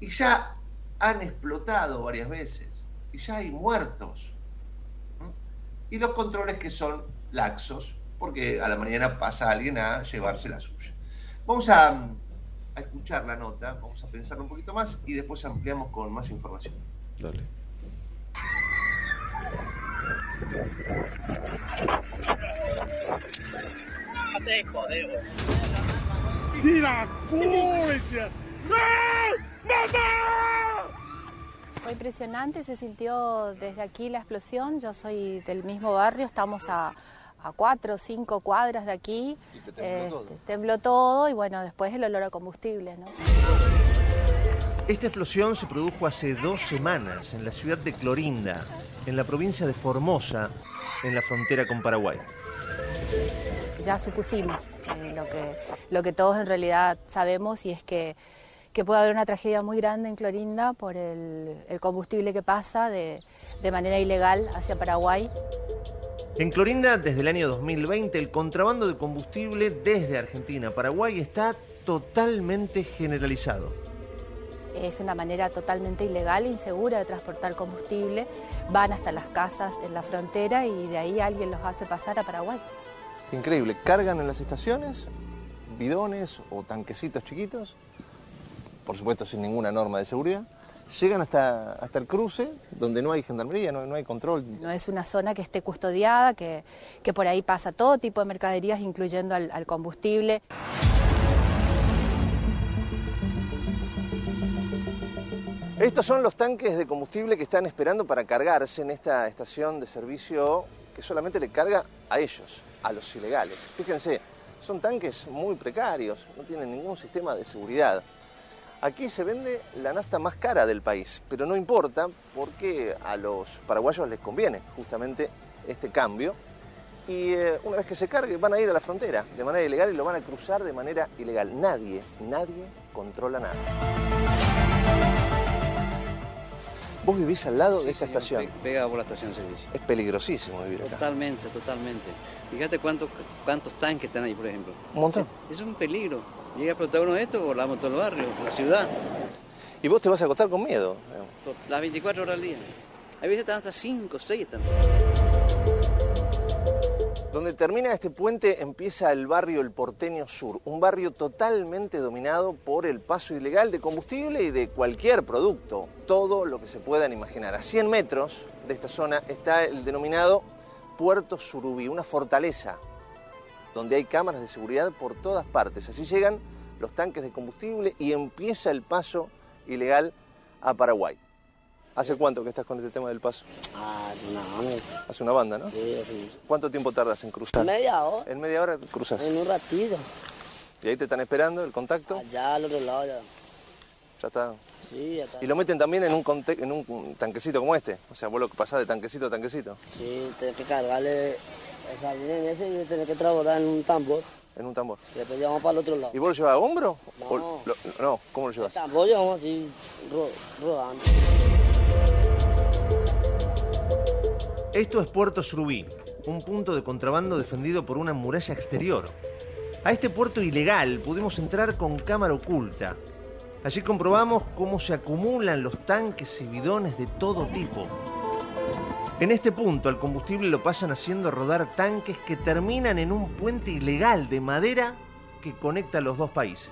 Y ya han explotado varias veces, y ya hay muertos. Y los controles que son laxos, porque a la mañana pasa alguien a llevarse la suya. Vamos a, a escuchar la nota, vamos a pensarlo un poquito más y después ampliamos con más información. Dale. te. ¡Mamá! Fue impresionante, se sintió desde aquí la explosión. Yo soy del mismo barrio, estamos a, a cuatro o cinco cuadras de aquí. tembló todo. tembló todo y bueno, después el olor a combustible, ¿no? Esta explosión se produjo hace dos semanas en la ciudad de Clorinda, en la provincia de Formosa, en la frontera con Paraguay. Ya supusimos eh, lo, que, lo que todos en realidad sabemos y es que, que puede haber una tragedia muy grande en Clorinda por el, el combustible que pasa de, de manera ilegal hacia Paraguay. En Clorinda, desde el año 2020, el contrabando de combustible desde Argentina a Paraguay está totalmente generalizado. Es una manera totalmente ilegal e insegura de transportar combustible. Van hasta las casas en la frontera y de ahí alguien los hace pasar a Paraguay. Increíble, cargan en las estaciones bidones o tanquecitos chiquitos, por supuesto sin ninguna norma de seguridad, llegan hasta, hasta el cruce donde no hay gendarmería, no, no hay control. No es una zona que esté custodiada, que, que por ahí pasa todo tipo de mercaderías, incluyendo al, al combustible. Estos son los tanques de combustible que están esperando para cargarse en esta estación de servicio que solamente le carga a ellos, a los ilegales. Fíjense, son tanques muy precarios, no tienen ningún sistema de seguridad. Aquí se vende la nafta más cara del país, pero no importa porque a los paraguayos les conviene justamente este cambio. Y eh, una vez que se cargue van a ir a la frontera de manera ilegal y lo van a cruzar de manera ilegal. Nadie, nadie controla nada. Vos vivís al lado de esta estación. Pega por la estación de servicio. Es peligrosísimo vivir acá. Totalmente, totalmente. Fíjate cuántos, cuántos tanques están ahí, por ejemplo. Un montón. Es, es un peligro. Llega a explotar uno de estos, volamos todo el barrio, la ciudad. Y vos te vas a acostar con miedo. Las 24 horas al día. Hay veces están hasta 5, 6 están. Donde termina este puente empieza el barrio El Porteño Sur, un barrio totalmente dominado por el paso ilegal de combustible y de cualquier producto, todo lo que se puedan imaginar. A 100 metros de esta zona está el denominado Puerto Surubí, una fortaleza donde hay cámaras de seguridad por todas partes. Así llegan los tanques de combustible y empieza el paso ilegal a Paraguay. ¿Hace cuánto que estás con este tema del paso? Ah, hace una banda. Hace una banda, ¿no? Sí, así. ¿Cuánto tiempo tardas en cruzar? Media hora. En media hora cruzas. En un ratito. ¿Y ahí te están esperando el contacto? Allá al otro lado ya. Ya está. Sí, ya está. Y lo meten también en un, en un tanquecito como este. O sea, vos lo pasás de tanquecito a tanquecito. Sí, tenés que cargarle el en ese y tenés que transbordar en un tambor. En un tambor. Y después llevamos para el otro lado. ¿Y vos lo llevas a hombro? No. O lo- no, ¿cómo lo El llevas? tambor llevamos así ro- rodando. Esto es Puerto Surubí, un punto de contrabando defendido por una muralla exterior. A este puerto ilegal pudimos entrar con cámara oculta. Allí comprobamos cómo se acumulan los tanques y bidones de todo tipo. En este punto al combustible lo pasan haciendo rodar tanques que terminan en un puente ilegal de madera que conecta los dos países.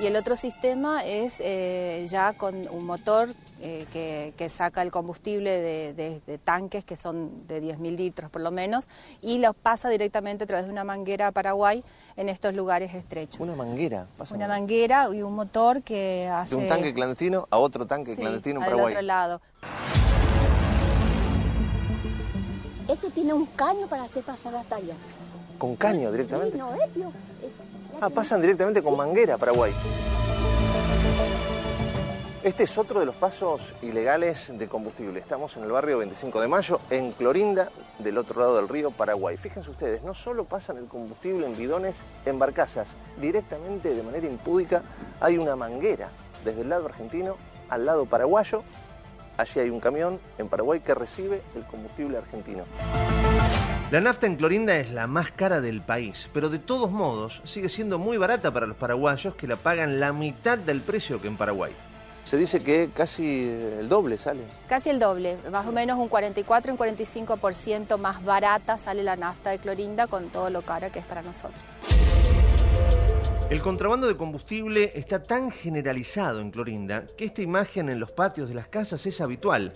Y el otro sistema es eh, ya con un motor eh, que, que saca el combustible de, de- de tanques que son de 10.000 litros por lo menos y los pasa directamente a través de una manguera a Paraguay en estos lugares estrechos. Una manguera. pasa Una manguera y un motor que hace... de un tanque clandestino a otro tanque Sí, clandestino en al Paraguay. otro lado. Este tiene un caño para hacer pasar hasta allá. Con caño directamente. Sí, no es, tío. Ah, pasan directamente con manguera a Paraguay. Este es otro de los pasos ilegales de combustible. Estamos en el barrio 25 de Mayo, en Clorinda, del otro lado del río Paraguay. Fíjense ustedes, no solo pasan el combustible en bidones, en barcazas, directamente de manera impúdica hay una manguera desde el lado argentino al lado paraguayo. Allí hay un camión en Paraguay que recibe el combustible argentino. La nafta en Clorinda es la más cara del país, pero de todos modos sigue siendo muy barata para los paraguayos que la pagan la mitad del precio que en Paraguay. Se dice que casi el doble sale. Casi el doble, más o menos un 44, un 45% más barata sale la nafta de Clorinda con todo lo cara que es para nosotros. El contrabando de combustible está tan generalizado en Clorinda que esta imagen en los patios de las casas es habitual.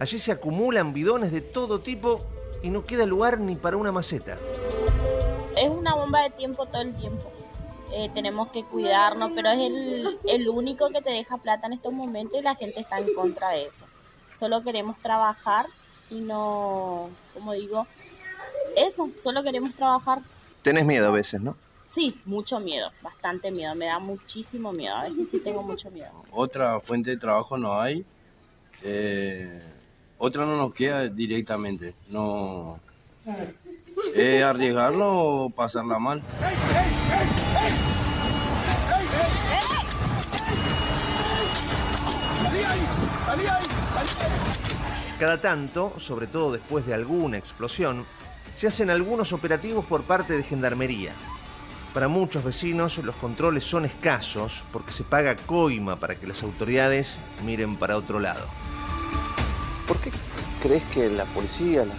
Allí se acumulan bidones de todo tipo y no queda lugar ni para una maceta. es una bomba de tiempo todo el tiempo. Eh, tenemos que cuidarnos, pero es el, el único que te deja plata en estos momentos y la gente está en contra de eso. Solo queremos trabajar y no, como digo, eso, solo queremos trabajar. Tenés miedo a veces, ¿no? Sí, mucho miedo, bastante miedo, me da muchísimo miedo, a veces sí tengo mucho miedo. Otra fuente de trabajo no hay. Eh, otra no nos queda directamente. No. Es arriesgarnos o pasarla mal. Cada tanto, sobre todo después de alguna explosión, se hacen algunos operativos por parte de Gendarmería. Para muchos vecinos los controles son escasos porque se paga coima para que las autoridades miren para otro lado. ¿Por qué crees que la policía, la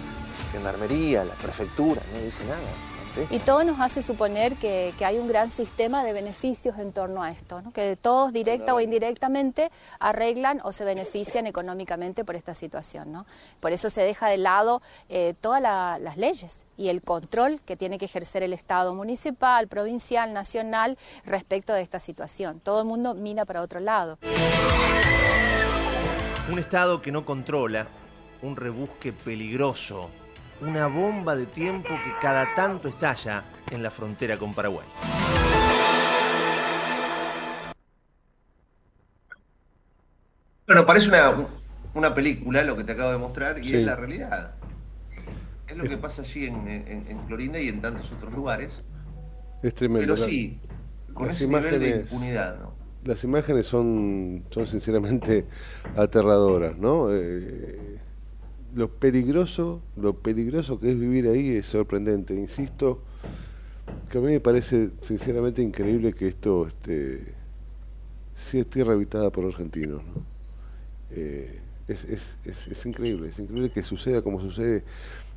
Gendarmería, la prefectura no dice nada? Y todo nos hace suponer que, que hay un gran sistema de beneficios en torno a esto, ¿no? que todos directa o indirectamente arreglan o se benefician económicamente por esta situación. ¿no? Por eso se deja de lado eh, todas la- las leyes y el control que tiene que ejercer el Estado municipal, provincial, nacional respecto de esta situación. Todo el mundo mira para otro lado. Un Estado que no controla, un rebusque peligroso, una bomba de tiempo que cada tanto estalla en la frontera con Paraguay. Bueno, parece una, una película lo que te acabo de mostrar y es la realidad. Es lo que pasa allí en, en, en Clorinda y en tantos otros lugares. Es tremendo. Pero sí, con las ese nivel de impunidad. Las imágenes son, son sinceramente aterradoras, ¿no? Eh, lo peligroso, lo peligroso que es vivir ahí es sorprendente. Insisto, que a mí me parece sinceramente increíble que esto este, sea tierra habitada por argentinos, ¿no? Eh, es, es, es, es increíble, es increíble que suceda como sucede.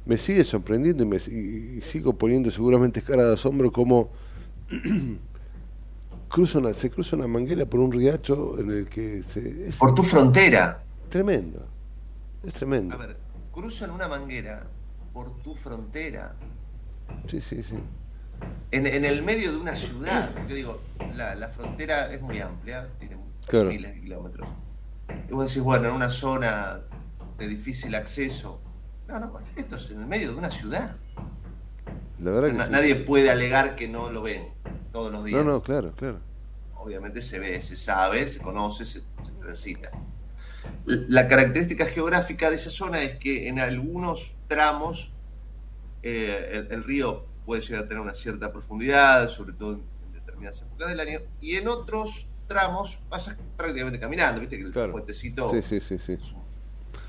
Me sigue sorprendiendo y, me, y- y sigo poniendo seguramente cara de asombro como cruza una, se cruza una manguera por un riacho en el que se... es Por tu frontera. tremendo, es tremendo. A ver, cruzan una manguera por tu frontera. Sí, sí, sí. En, en el medio de una ciudad. Yo digo, la, la frontera es muy amplia, tiene Claro. miles de kilómetros. Y vos decís, bueno, en una zona de difícil acceso. No, no, esto es en el medio de una ciudad. La verdad que sí. Nadie puede alegar que no lo ven todos los días. No, no, claro, claro. Obviamente se ve, se sabe, se conoce, se, se transita. La característica geográfica de esa zona es que en algunos tramos eh, el, el río puede llegar a tener una cierta profundidad, sobre todo en, en determinadas épocas del año, y en otros tramos pasas prácticamente caminando, viste que el puentecito Sí, sí, sí, sí. es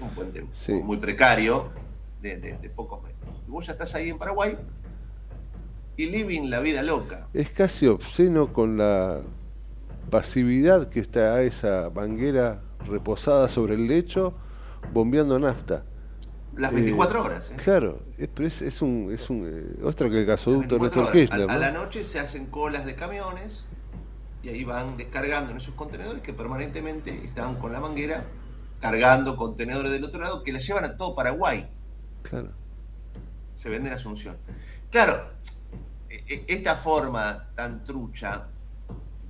un puente muy precario, de, de- de pocos metros. Y vos ya estás ahí en Paraguay y living la vida loca. Es casi obsceno con la pasividad que está esa manguera reposada sobre el lecho bombeando nafta. Las Eh, 24 horas. ¿eh? Claro, es, pero es, es un, es un eh, ostras que el gasoducto 24 Néstor. Kirchner, A, a la noche se hacen colas de camiones y ahí van descargando en esos contenedores que permanentemente están con la manguera cargando contenedores del otro lado que las llevan a todo Paraguay. Claro. Se vende en Asunción. Claro, e- e- esta forma tan trucha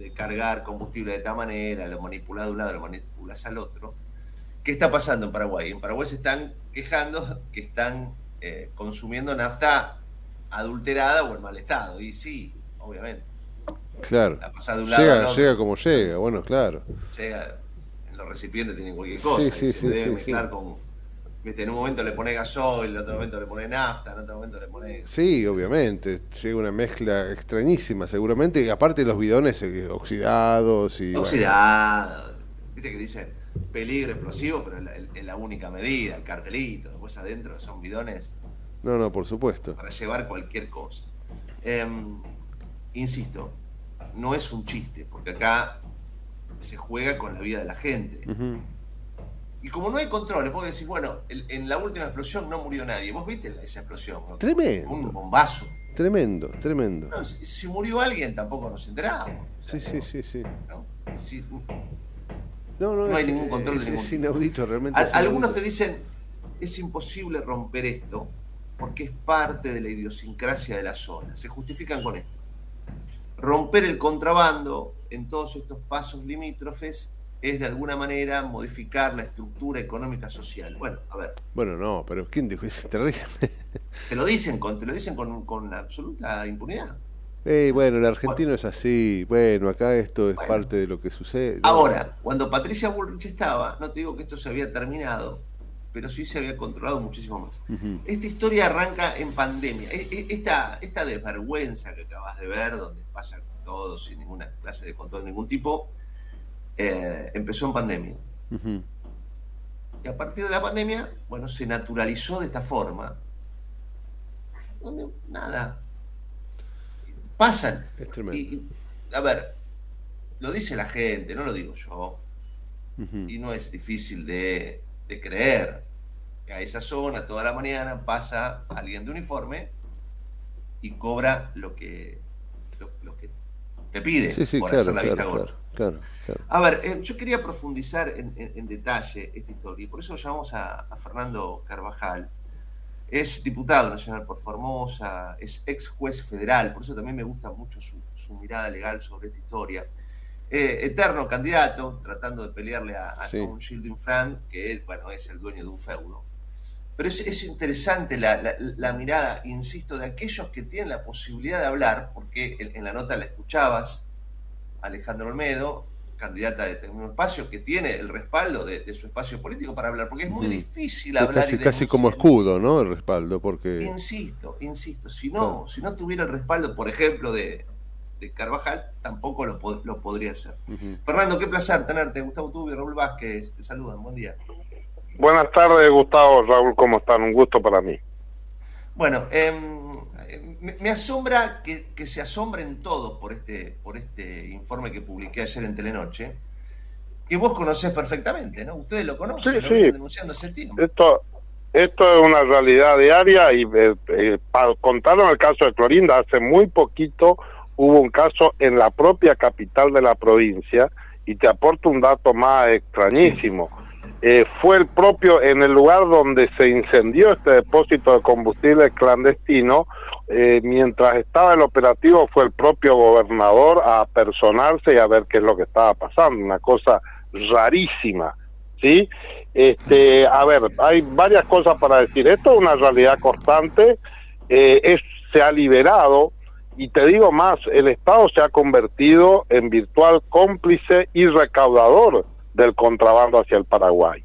de cargar combustible de esta manera, lo manipulas de un lado, lo manipulas al otro, ¿qué está pasando en Paraguay? En Paraguay se están quejando que están eh, consumiendo nafta adulterada o en mal estado. Y sí, obviamente, Claro. La pasás de un lado al Llega, otro. llega como llega, bueno, claro. llega en los recipientes tienen cualquier cosa. Sí, y sí, se sí, debe mezclar con. Viste, en un momento le pone gasoil, en otro momento le pone nafta, en otro momento le pone. Sí, obviamente, llega una mezcla extrañísima, seguramente, y aparte los bidones eh, oxidados y... bueno, Oxidado. Viste que dicen peligro explosivo, pero es la, única medida, el cartelito. Después adentro son bidones no, no, por supuesto. para llevar cualquier cosa. Em, insisto, no es un chiste, porque acá se juega con la vida de la gente. Ujú. Y como no hay controles, vos decís, bueno, el- en la última explosión no murió nadie. ¿Vos viste esa explosión? no? Tremendo. Un bombazo. Tremendo, tremendo. No, si, si murió alguien tampoco nos enterábamos. Sí, sí, sí, sí. ¿no? Si- No, no, No hay es- ningún control de es, ningún es tipo. inaudito, realmente. Es algunos te dicen, es imposible romper esto porque es parte de la idiosincrasia de la zona. Se justifican con esto. Romper el contrabando en todos estos pasos limítrofes es de alguna manera modificar la estructura económica social. Bueno, a ver, Bueno, no, pero ¿quién dijo? Es terrible. te lo dicen con, te lo dicen con, con absoluta impunidad. Bueno, el argentino es así. Bueno, acá esto es parte de lo que sucede. Ahora, cuando Patricia Bullrich estaba, no te digo que esto se había terminado, pero sí se había controlado muchísimo más. Ujú. Esta historia arranca en pandemia. E- e- Esta, esta desvergüenza que acabas de ver, donde pasa todo sin ninguna clase de control de ningún tipo, eh, empezó en pandemia. Y a partir de la pandemia, bueno, se naturalizó de esta forma. Donde nada. Pasan. Es tremendo. Y, a ver, lo dice la gente, no lo digo yo. Y no es difícil de, de creer que a esa zona toda la mañana pasa alguien de uniforme y cobra lo que, lo, lo que te pide Sí, sí, por claro, hacer la claro, vista claro, claro. A ver, eh, yo quería profundizar en, en- en detalle esta historia y por eso llamamos a, a Fernando Carvajal. Es diputado nacional por Formosa, es ex juez federal, por eso también me gusta mucho su, su mirada legal sobre esta historia. Eh, eterno candidato, tratando de pelearle a, a Sí. un Shielding Frank, que bueno, es el dueño de un feudo. Pero es, es interesante la, la- la mirada, insisto, de aquellos que tienen la posibilidad de hablar, porque en, en la nota la escuchabas, Alejandro Olmedo, candidata de un espacio que tiene el respaldo de, de su espacio político para hablar, porque es muy Mm. difícil Es hablar casi, y casi como escudo, ¿no? El respaldo, porque... Insisto, insisto, si no, si no tuviera el respaldo, por ejemplo, de, de Carvajal, tampoco lo, lo podría hacer. Fernando, qué placer tenerte. Gustavo Tubio, Raúl Vázquez, te saludan. Buen día. Buenas tardes, Gustavo, Raúl, ¿cómo están? Un gusto para mí. Bueno, em, me, me asombra que, que se asombren todos por este, por este informe que publiqué ayer en Telenoche, que vos conocés perfectamente, ¿no? Ustedes lo conocen, Sí, lo sí. vienen denunciando hace tiempo. Esto, esto es una realidad diaria y eh, eh, para contaron el caso de Clorinda, hace muy poquito hubo un caso en la propia capital de la provincia y te aporto un dato más extrañísimo. Eh, fue el propio, en el lugar donde se incendió este depósito de combustible clandestino, eh, mientras estaba el operativo fue el propio gobernador a personarse y a ver qué es lo que estaba pasando, una cosa rarísima, ¿sí? Este, a ver, hay varias cosas para decir. Esto es una realidad constante, eh, es, se ha liberado y te digo más, el Estado se ha convertido en virtual cómplice y recaudador del contrabando hacia el Paraguay.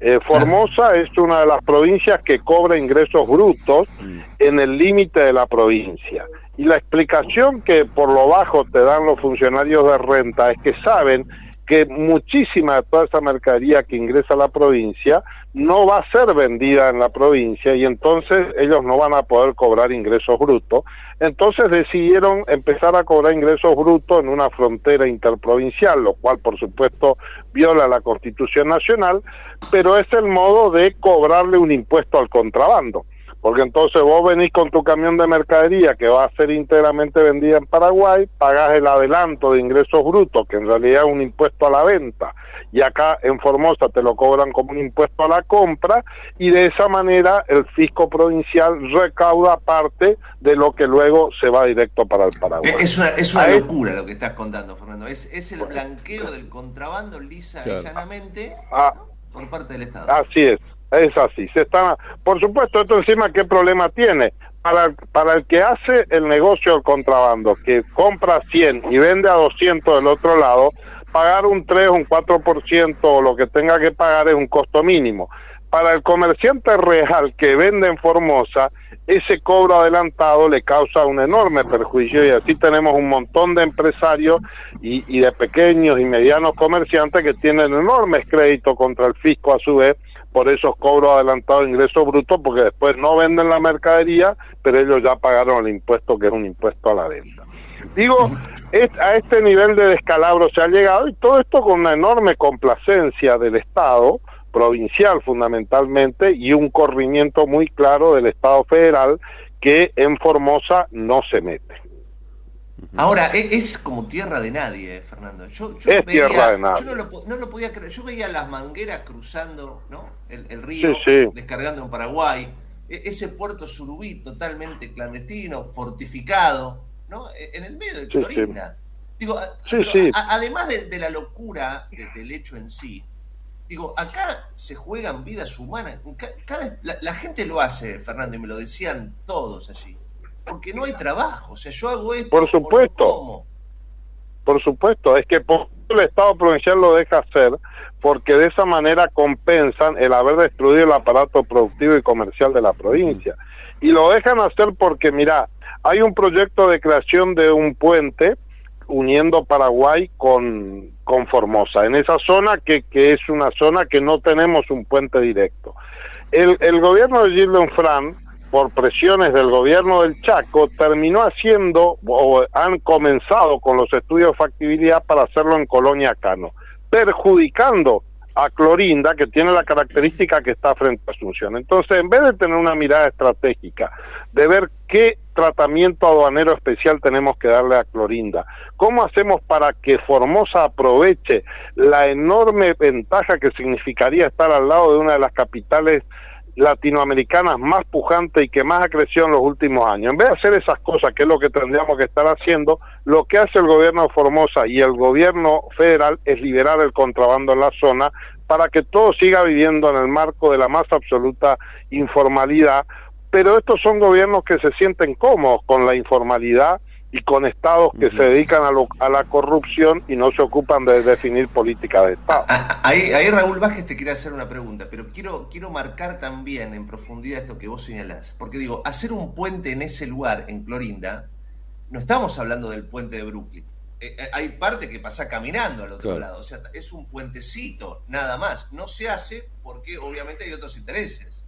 Eh, Formosa es una de las provincias que cobra ingresos brutos en el límite de la provincia. Y la explicación que por lo bajo te dan los funcionarios de renta es que saben que muchísima de toda esa mercadería que ingresa a la provincia no va a ser vendida en la provincia y entonces ellos no van a poder cobrar ingresos brutos. Entonces decidieron empezar a cobrar ingresos brutos en una frontera interprovincial, lo cual por supuesto viola la Constitución Nacional, pero es el modo de cobrarle un impuesto al contrabando. Porque entonces vos venís con tu camión de mercadería que va a ser íntegramente vendida en Paraguay, pagás el adelanto de ingresos brutos, que en realidad es un impuesto a la venta, y acá en Formosa te lo cobran como un impuesto a la compra, y de esa manera el fisco provincial recauda parte de lo que luego se va directo para el Paraguay. Es una, es una locura lo que estás contando, Fernando. Es, es el blanqueo del contrabando lisa Claro. y llanamente Ah, por parte del Estado. Así es, es así. Se está, por supuesto, esto encima, ¿qué problema tiene? Para, para el que hace el negocio del contrabando, que compra 100 y vende a 200 del otro lado, pagar un 3, un 4% o lo que tenga que pagar es un costo mínimo. Para el comerciante real que vende en Formosa, ese cobro adelantado le causa un enorme perjuicio y así tenemos un montón de empresarios y, y de pequeños y medianos comerciantes que tienen enormes créditos contra el fisco a su vez por esos cobros adelantados de ingresos brutos porque después no venden la mercadería pero ellos ya pagaron el impuesto que es un impuesto a la venta. Digo, es- a este nivel de descalabro se ha llegado y todo esto con una enorme complacencia del Estado provincial fundamentalmente y un corrimiento muy claro del Estado federal que en Formosa no se mete. Ahora, e- es, como tierra de nadie, eh, Fernando. Yo, yo Es tierra de nadie. Yo no lo, po- no lo podía creer. Yo veía las mangueras cruzando ¿no? el, el río, Sí, sí. descargando en Paraguay. E- ese puerto surubí totalmente clandestino, fortificado, ¿no? E- en el medio de Sí, Clorinda. Digo, a- además de, de la locura de- del hecho en sí, digo, acá se juegan vidas humanas. Ca- cada- la, la gente lo hace, Fernando, y me lo decían todos allí. Porque no hay trabajo. O sea, yo hago esto. Por supuesto. Por supuesto, es que por- el Estado provincial lo deja hacer porque de esa manera compensan el haber destruido el aparato productivo y comercial de la provincia. Y lo dejan hacer porque, mira, hay un proyecto de creación de un puente uniendo Paraguay con, con Formosa, en esa zona que, que es una zona que no tenemos un puente directo. El, el gobierno de Gilden Fran, por presiones del gobierno del Chaco, terminó haciendo o han comenzado con los estudios de factibilidad para hacerlo en Colonia Cano, perjudicando a Clorinda, que tiene la característica que está frente a Asunción. Entonces, en vez de tener una mirada estratégica, de ver qué tratamiento aduanero especial tenemos que darle a Clorinda, cómo hacemos para que Formosa aproveche la enorme ventaja que significaría estar al lado de una de las capitales latinoamericanas más pujante y que más ha crecido en los últimos años. En vez de hacer esas cosas, que es lo que tendríamos que estar haciendo, lo que hace el gobierno de Formosa y el gobierno federal es liberar el contrabando en la zona para que todo siga viviendo en el marco de la más absoluta informalidad. Pero estos son gobiernos que se sienten cómodos con la informalidad y con estados que se dedican a, lo- a la corrupción y no se ocupan de definir política de Estado. Ahí, ahí Raúl Vázquez te quiere hacer una pregunta, pero quiero, quiero marcar también en profundidad esto que vos señalás. Porque digo, hacer un puente en ese lugar, en Clorinda, no estamos hablando del puente de Brooklyn. Eh, eh, hay parte que pasa caminando al otro Claro. lado. O sea, es un puentecito, nada más. No se hace porque obviamente hay otros intereses.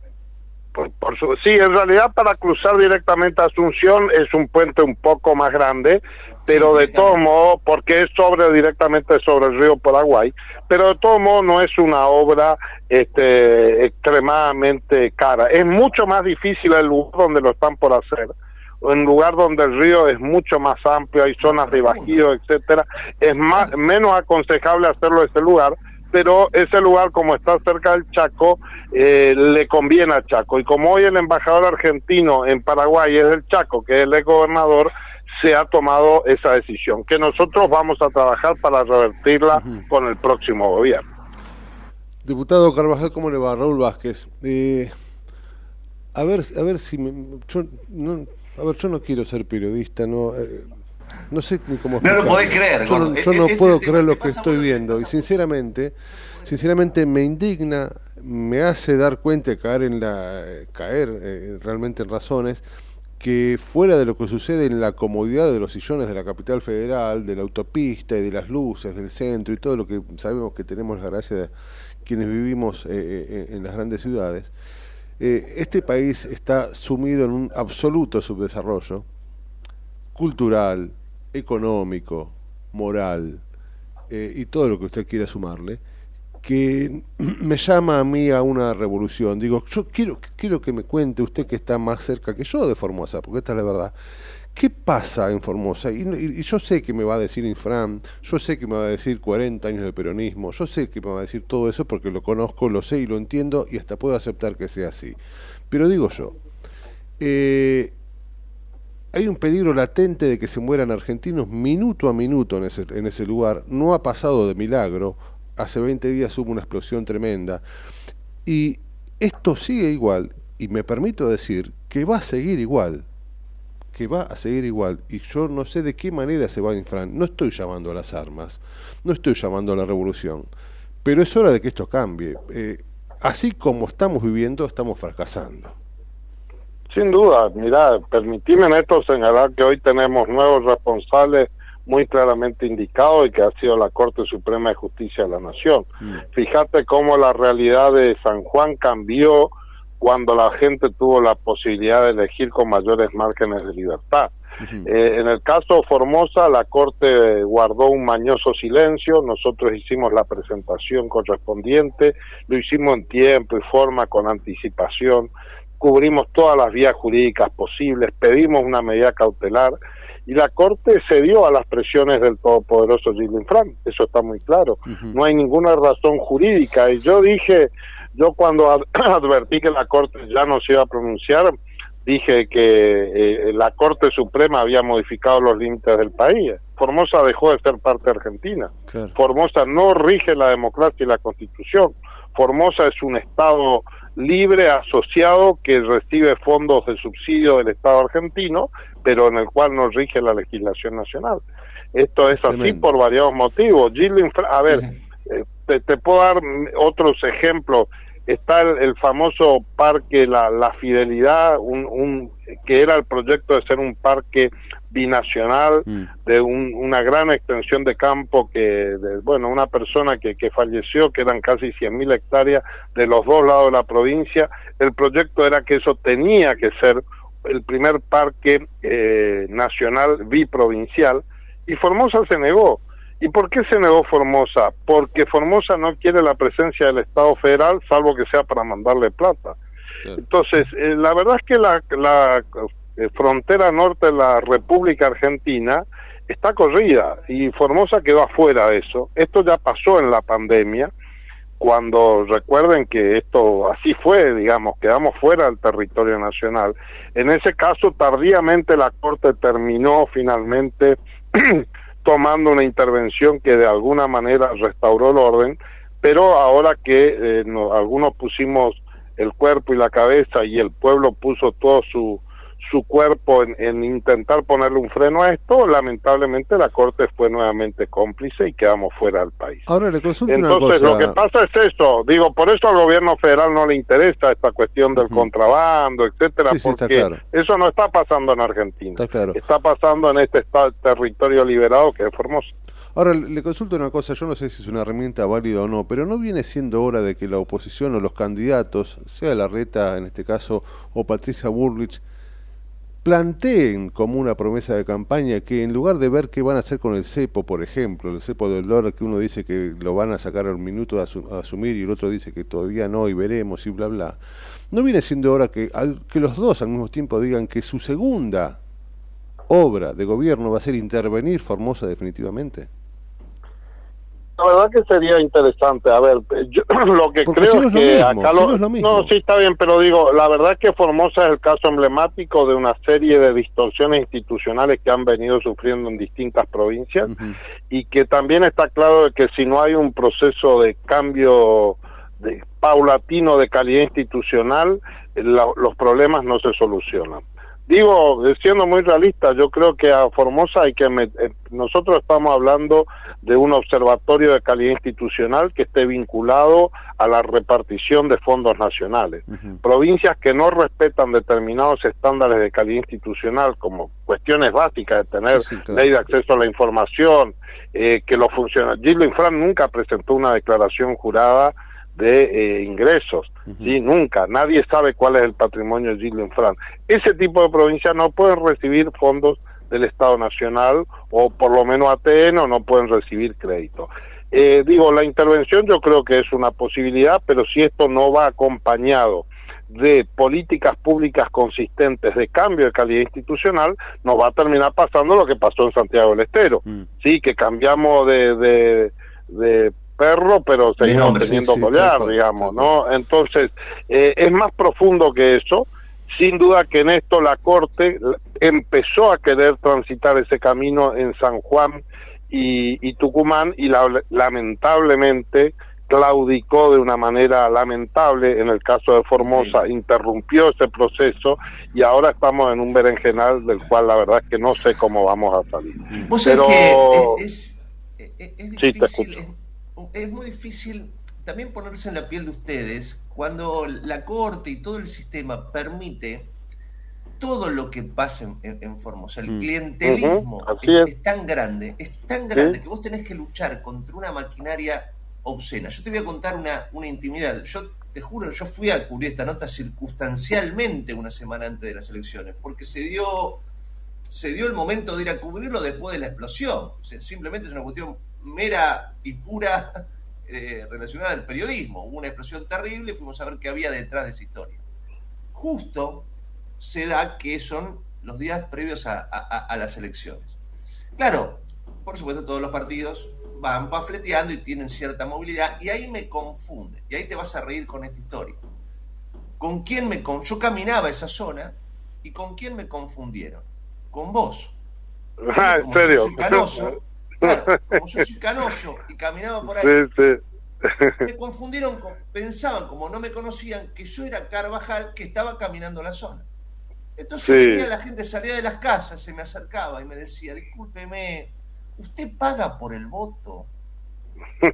Por, por su- sí, en realidad para cruzar directamente a Asunción es un puente un poco más grande, pero de todos modos, porque es sobre directamente sobre el río Paraguay, pero de todos modos no es una obra este, extremadamente cara. Es mucho más difícil el lugar donde lo están por hacer. Un lugar donde el río es mucho más amplio, hay zonas de bajío, etcétera, es más menos aconsejable hacerlo en ese lugar, pero ese lugar como está cerca del Chaco eh, le conviene a Chaco y como hoy el embajador argentino en Paraguay es del Chaco, que es el ex gobernador, se ha tomado esa decisión, que nosotros vamos a trabajar para revertirla con el próximo gobierno. Diputado Carvajal, ¿cómo le va? Raúl Vázquez. Eh, a ver, a ver si me, yo no, a ver, yo no quiero ser periodista, no, eh, no sé ni cómo. No lo explicarlo. podés creer, Yo no, yo no puedo creer lo que estoy viendo y sinceramente, sinceramente me indigna, me hace dar cuenta caer en la, caer eh, realmente en razones que fuera de lo que sucede en la comodidad de los sillones de la capital federal, de la autopista y de las luces del centro y todo lo que sabemos que tenemos la gracia de quienes vivimos eh, eh, en las grandes ciudades, eh, este país está sumido en un absoluto subdesarrollo cultural, económico, moral eh, y todo lo que usted quiera sumarle, que me llama a mí a una revolución. Digo, yo quiero, quiero que me cuente usted que está más cerca que yo de Formosa, porque esta es la verdad. ¿Qué pasa en Formosa? Y, yo sé que me va a decir Infran, yo sé que me va a decir 40 años de peronismo, yo sé que me va a decir todo eso porque lo conozco, lo sé y lo entiendo y hasta puedo aceptar que sea así. Pero digo yo, eh, hay un peligro latente de que se mueran argentinos minuto a minuto en ese, en ese lugar. No ha pasado de milagro. Hace 20 días hubo una explosión tremenda. Y esto sigue igual. Y me permito decir que va a seguir igual. Que va a seguir igual. Y yo no sé de qué manera se va a inflar. No estoy llamando a las armas. No estoy llamando a la revolución. Pero es hora de que esto cambie. Eh, así como estamos viviendo, estamos fracasando. Sin duda, mira, permitime en esto señalar que hoy tenemos nuevos responsables muy claramente indicados y que ha sido la Corte Suprema de Justicia de la Nación. Fíjate cómo la realidad de San Juan cambió cuando la gente tuvo la posibilidad de elegir con mayores márgenes de libertad. Eh, en el caso Formosa, la Corte guardó un mañoso silencio, nosotros hicimos la presentación correspondiente, lo hicimos en tiempo y forma, con anticipación, cubrimos todas las vías jurídicas posibles, pedimos una medida cautelar y la Corte cedió a las presiones del todopoderoso Gilles Frank, eso está muy claro, no hay ninguna razón jurídica y yo dije, yo cuando ad- advertí que la Corte ya no se iba a pronunciar, dije que eh, la Corte Suprema había modificado los límites del país. Formosa dejó de ser parte argentina. Formosa no rige la democracia y la constitución. Formosa es un Estado libre, asociado, que recibe fondos de subsidio del Estado argentino, pero en el cual no rige la legislación nacional. Esto es así Tremendo. por variados motivos. A ver, eh, te, te puedo dar otros ejemplos. Está el, el famoso parque La, la Fidelidad, un, un, que era el proyecto de ser un parque binacional de un- una gran extensión de campo que, de, bueno, una persona que, que falleció, que eran casi 100.000 hectáreas de los dos lados de la provincia. El proyecto era que eso tenía que ser el primer parque eh, nacional biprovincial y Formosa se negó. ¿Y por qué se negó Formosa? Porque Formosa no quiere la presencia del Estado federal, salvo que sea para mandarle plata. Entonces, eh, la verdad es que la, la eh, frontera norte de la República Argentina está corrida y Formosa quedó afuera de eso. Esto ya pasó en la pandemia, cuando recuerden que esto así fue, digamos, quedamos fuera del territorio nacional. En ese caso, tardíamente la Corte terminó finalmente tomando una intervención que de alguna manera restauró el orden, pero ahora que eh, no- algunos pusimos el cuerpo y la cabeza y el pueblo puso todo su, su cuerpo en, en, intentar ponerle un freno a esto, lamentablemente la Corte fue nuevamente cómplice y quedamos fuera del país. Ahora le consulto Entonces, una cosa. lo que pasa es eso, digo, por eso al gobierno federal no le interesa esta cuestión del contrabando, etcétera, Sí, sí, está porque claro. eso no está pasando en Argentina. Está claro. Está pasando en este esta- territorio liberado que es Formosa. Ahora le consulto una cosa, yo no sé si es una herramienta válida o no, pero no viene siendo hora de que la oposición o los candidatos, sea Larreta en este caso o Patricia Burrich, planteen como una promesa de campaña que en lugar de ver qué van a hacer con el cepo, por ejemplo, el cepo del dólar que uno dice que lo van a sacar al minuto a, a asumir y el otro dice que todavía no y veremos y bla bla, no viene siendo hora que, al- que los dos al mismo tiempo digan que su segunda obra de gobierno va a ser intervenir Formosa definitivamente. La verdad que sería interesante. A ver, yo lo que Porque creo si no es lo que mismo, acá si lo, no es lo mismo. no, sí está bien, pero digo, la verdad que Formosa es el caso emblemático de una serie de distorsiones institucionales que han venido sufriendo en distintas provincias y que también está claro de que si no hay un proceso de cambio de, paulatino de calidad institucional, la- los problemas no se solucionan. Digo, siendo muy realista, yo creo que a Formosa hay que met- eh, nosotros estamos hablando de un observatorio de calidad institucional que esté vinculado a la repartición de fondos nacionales. Provincias que no respetan determinados estándares de calidad institucional, como cuestiones básicas de tener Sí, sí, claro. ley de acceso a la información, eh, que los funcionarios. Gildo Infran nunca presentó una declaración jurada de eh, ingresos, ¿sí? Nunca. Nadie sabe cuál es el patrimonio de Gildo Infran. Ese tipo de provincias no pueden recibir fondos del Estado Nacional o por lo menos ATN o no pueden recibir crédito. Eh, digo, la intervención yo creo que es una posibilidad, pero si esto no va acompañado de políticas públicas consistentes de cambio de calidad institucional, nos va a terminar pasando lo que pasó en Santiago del Estero. Sí, que cambiamos de, de, de perro, pero seguimos nombre, teniendo sí, collar, digamos, ¿no? Entonces, eh, es más profundo que eso. Sin duda que en esto la Corte empezó a querer transitar ese camino en San Juan y, y Tucumán y la- lamentablemente claudicó de una manera lamentable en el caso de Formosa, interrumpió ese proceso y ahora estamos en un berenjenal del cual la verdad es que no sé cómo vamos a salir. Pero que es, es- es- es Sí, te escucho. Es, muy difícil también ponerse en la piel de ustedes cuando la corte y todo el sistema permite todo lo que pasa en, en- Formosa. El Mm. clientelismo es, es. es tan grande, es tan grande que vos tenés que luchar contra una maquinaria obscena. Yo te voy a contar una, una intimidad. Yo te juro, yo fui a cubrir esta nota circunstancialmente una semana antes de las elecciones, porque se dio se dio el momento de ir a cubrirlo después de la explosión. O sea, simplemente es una cuestión mera y pura eh, relacionada al periodismo. Hubo una explosión terrible y fuimos a ver qué había detrás de esa historia. Justo se da que son los días previos a, a- a las elecciones. Claro, por supuesto todos los partidos van pafleteando y tienen cierta movilidad y ahí me confunde, y ahí te vas a reír con esta historia. ¿Con quién me con... Yo caminaba esa zona y con quién me confundieron? Con vos. Ah, ¿En serio? canoso, claro, como yo soy canoso y caminaba por ahí, Sí, sí. me confundieron, con- pensaban, como no me conocían, que yo era Carvajal que estaba caminando la zona. Entonces Sí. la gente salía de las casas, se me acercaba y me decía, discúlpeme, ¿usted paga por el voto?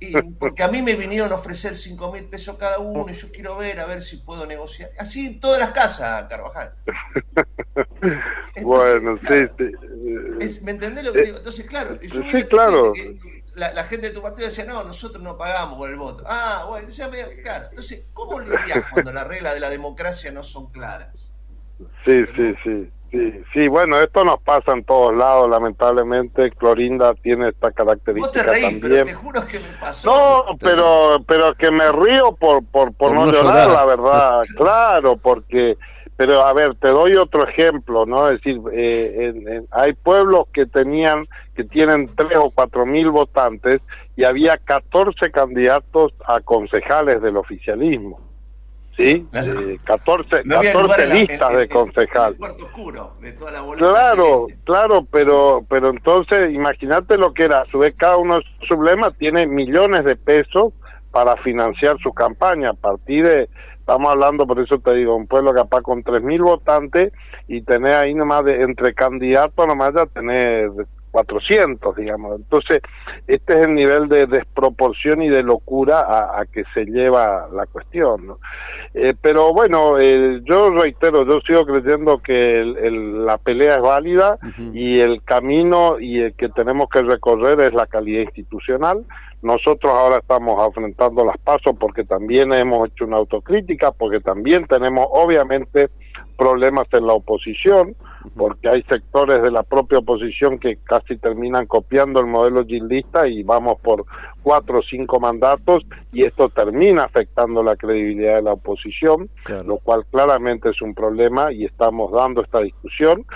Y porque a mí me vinieron a ofrecer 5 mil pesos cada uno y yo quiero ver a ver si puedo negociar. Así en todas las casas, Carvajal. bueno, sí, sí. Es- ¿Me entendés lo que digo? Entonces, claro, yo Sí, claro. que- la, la gente de tu partido decía, no, nosotros no pagamos por el voto. Ah, bueno, decía, claro. Entonces, ¿cómo lidias cuando las reglas de la democracia no son claras? Sí, sí, sí, sí, sí, bueno, esto nos pasa en todos lados, lamentablemente, Clorinda tiene esta Vos característica te reís, también. pero te juro que me pasó. No, pero pero que me río por por, por, Por no, no llorar, llorar. la verdad, claro, porque pero a ver, te doy otro ejemplo, ¿no? Es decir, eh, en- en- hay pueblos que tenían que tienen tres o cuatro mil votantes y había 14 candidatos a concejales del oficialismo. ¿Sí? Eh, 14, No había 14 lugar en la- listas en- de en- concejal. en el cuarto oscuro de toda la boleta. Claro, claro, pero pero entonces imagínate lo que era, a su vez cada uno de sus emblemas tiene millones de pesos para financiar su campaña a partir de Estamos hablando, por eso te digo, un pueblo capaz con 3.000 votantes y tener ahí nomás de, entre candidatos, nomás ya tener 400, digamos. Entonces, este es el nivel de desproporción y de locura a, que se lleva la cuestión. ¿no? Eh, pero bueno, eh, yo reitero, yo sigo creyendo que la pelea es válida y el camino y el que tenemos que recorrer es la calidad institucional. Nosotros ahora estamos afrontando las pasos porque también hemos hecho una autocrítica, porque también tenemos obviamente problemas en la oposición porque hay sectores de la propia oposición que casi terminan copiando el modelo gildista y vamos por cuatro o cinco mandatos y esto termina afectando la credibilidad de la oposición, lo cual claramente es un problema y estamos dando esta discusión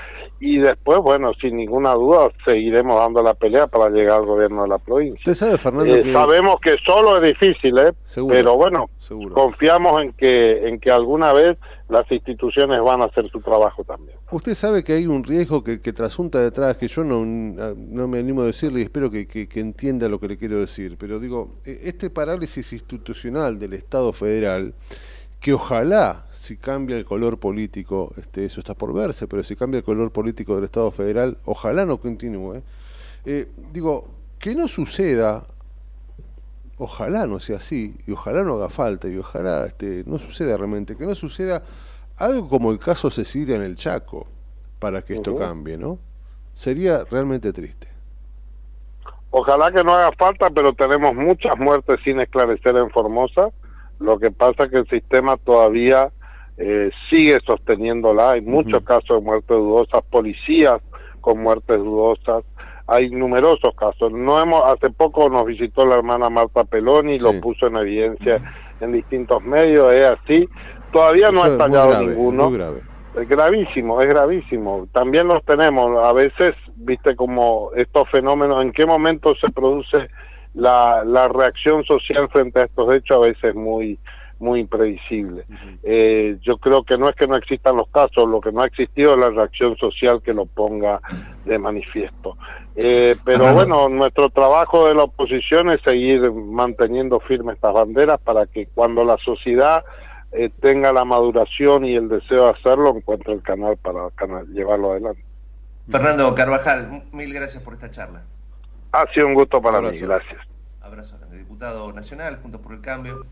y después, bueno, sin ninguna duda seguiremos dando la pelea para llegar al gobierno de la provincia. ¿Usted sabe, Fernando, eh, Sabemos que solo es difícil, ¿eh? pero bueno, confiamos en que, en que alguna vez las instituciones van a hacer su trabajo también. Usted sabe que hay un riesgo que, trasunta detrás, que yo no, no me animo a decirle y espero que, que, entienda lo que le quiero decir, pero digo, e, este parálisis institucional del Estado federal, que ojalá, si cambia el color político, este, eso está por verse, pero si cambia el color político del Estado federal, ojalá no continúe. Eh, digo, que no suceda ojalá no sea así, y ojalá no haga falta, y ojalá este, no suceda realmente, que no suceda algo como el caso Cecilia en el Chaco, para que esto cambie, ¿no? Sería realmente triste. Ojalá que no haga falta, pero tenemos muchas muertes sin esclarecer en Formosa. Lo que pasa es que el sistema todavía eh, sigue sosteniéndola. Hay muchos casos de muertes dudosas, policías con muertes dudosas, hay numerosos casos. No hemos hace poco nos visitó la hermana Marta Peloni, lo puso en evidencia en distintos medios, es así. Todavía no ha estallado ninguno. Es gravísimo, es gravísimo. También los tenemos. A veces, viste, como estos fenómenos, en qué momento se produce la, la reacción social frente a estos hechos, a veces muy muy imprevisible. eh, yo creo que no es que no existan los casos, lo que no ha existido es la reacción social que lo ponga de manifiesto. Eh, pero bueno, nuestro trabajo de la oposición es seguir manteniendo firmes estas banderas para que cuando la sociedad eh, tenga la maduración y el deseo de hacerlo, encuentre el canal para llevarlo adelante. Fernando Carvajal, mil gracias por esta charla. Ha sido un gusto para mí, gracias. Abrazo, diputado nacional, Juntos por el Cambio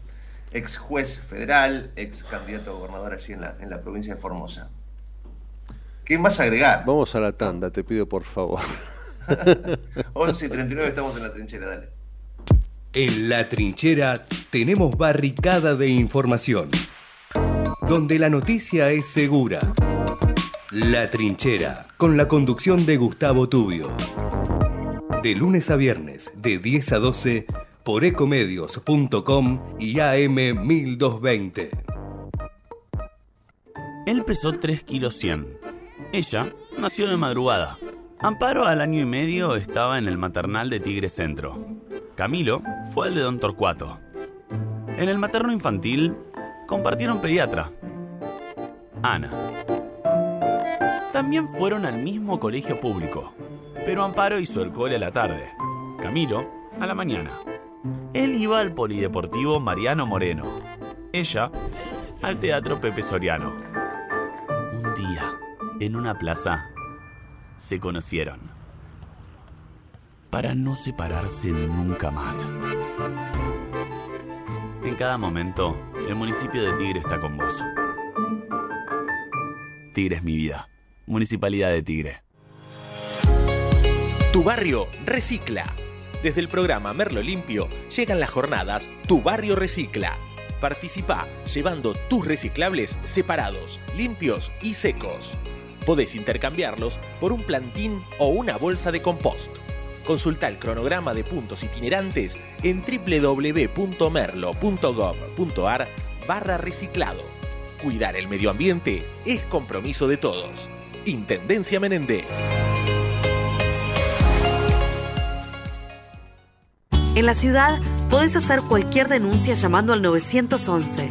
ex juez federal, ex candidato a gobernador allí en la, en la provincia de Formosa. ¿Qué más agregar? Vamos a la tanda, te pido por favor. 11 y 39 estamos en la trinchera, dale. En la trinchera tenemos barricada de información, donde la noticia es segura. La trinchera, con la conducción de Gustavo Tubio. De lunes a viernes, de 10 a 12 por ecomedios.com y AM1220. Él pesó 3 kilos 100. Ella nació de madrugada. Amparo al año y medio estaba en el maternal de Tigre Centro. Camilo fue al de Don Torcuato. En el materno infantil compartieron pediatra. Ana. También fueron al mismo colegio público, pero Amparo hizo el cole a la tarde, Camilo a la mañana. Él iba al Polideportivo Mariano Moreno. Ella al Teatro Pepe Soriano. Un día, en una plaza, se conocieron. Para no separarse nunca más. En cada momento, el municipio de Tigre está con vos. Tigre es mi vida. Municipalidad de Tigre. Tu barrio recicla. Desde el programa Merlo Limpio llegan las jornadas Tu Barrio Recicla. Participa llevando tus reciclables separados, limpios y secos. Podés intercambiarlos por un plantín o una bolsa de compost. Consulta el cronograma de puntos itinerantes en www.merlo.gov.ar barra reciclado. Cuidar el medio ambiente es compromiso de todos. Intendencia Menéndez. En la ciudad podés hacer cualquier denuncia llamando al 911.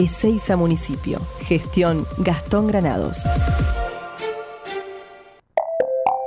Ezeiza Municipio. Gestión Gastón Granados.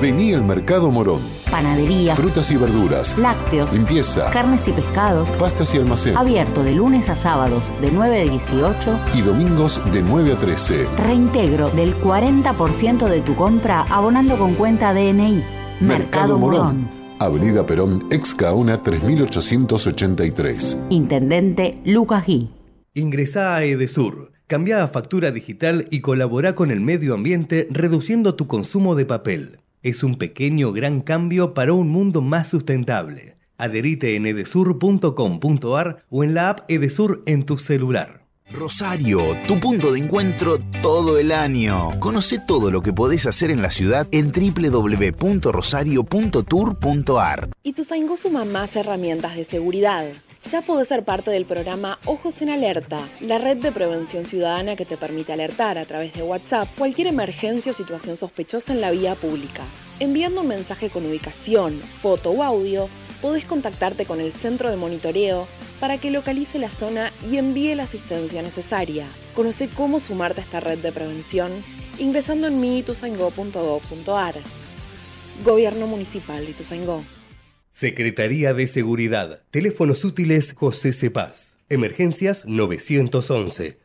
Vení al Mercado Morón. Panadería, Frutas y verduras. lácteos, Limpieza. carnes y pescados. Pastas y almacén. Abierto de lunes a sábados de 9 a 18. Y domingos de 9 a 13. Reintegro del 40% de tu compra abonando con cuenta DNI. Mercado Morón. Avenida Perón, ex Caona 3883. Intendente Lucas Gui. Ingresá a Edesur, cambia a factura digital y colabora con el medio ambiente reduciendo tu consumo de papel. Es un pequeño gran cambio para un mundo más sustentable. Adherite en edesur.com.ar o en la app Edesur en tu celular. Rosario, tu punto de encuentro todo el año. Conoce todo lo que podés hacer en la ciudad en www.rosario.tour.ar. Ituzaingó suma más herramientas de seguridad. Ya podés ser parte del programa Ojos en Alerta, la red de prevención ciudadana que te permite alertar a través de WhatsApp cualquier emergencia o situación sospechosa en la vía pública. Enviando un mensaje con ubicación, foto o audio, podés contactarte con el centro de monitoreo para que localice la zona y envíe la asistencia necesaria. Conoce cómo sumarte a esta red de prevención ingresando en miituzaingó.gov.ar. Gobierno Municipal de Ituzaingó. Secretaría de Seguridad. Teléfonos útiles José Cepaz. Emergencias 911.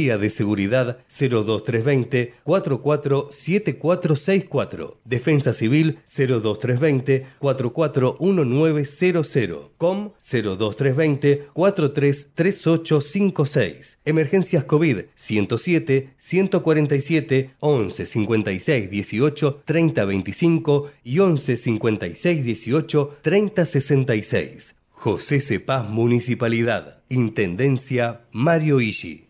de Seguridad 02320 447464. Defensa Civil 02320 441900. COM 02320 433856. Emergencias COVID 107 147 11 56 18 30 25 y 11 56 18 30 66. José Cepaz Municipalidad. Intendencia Mario Ishi.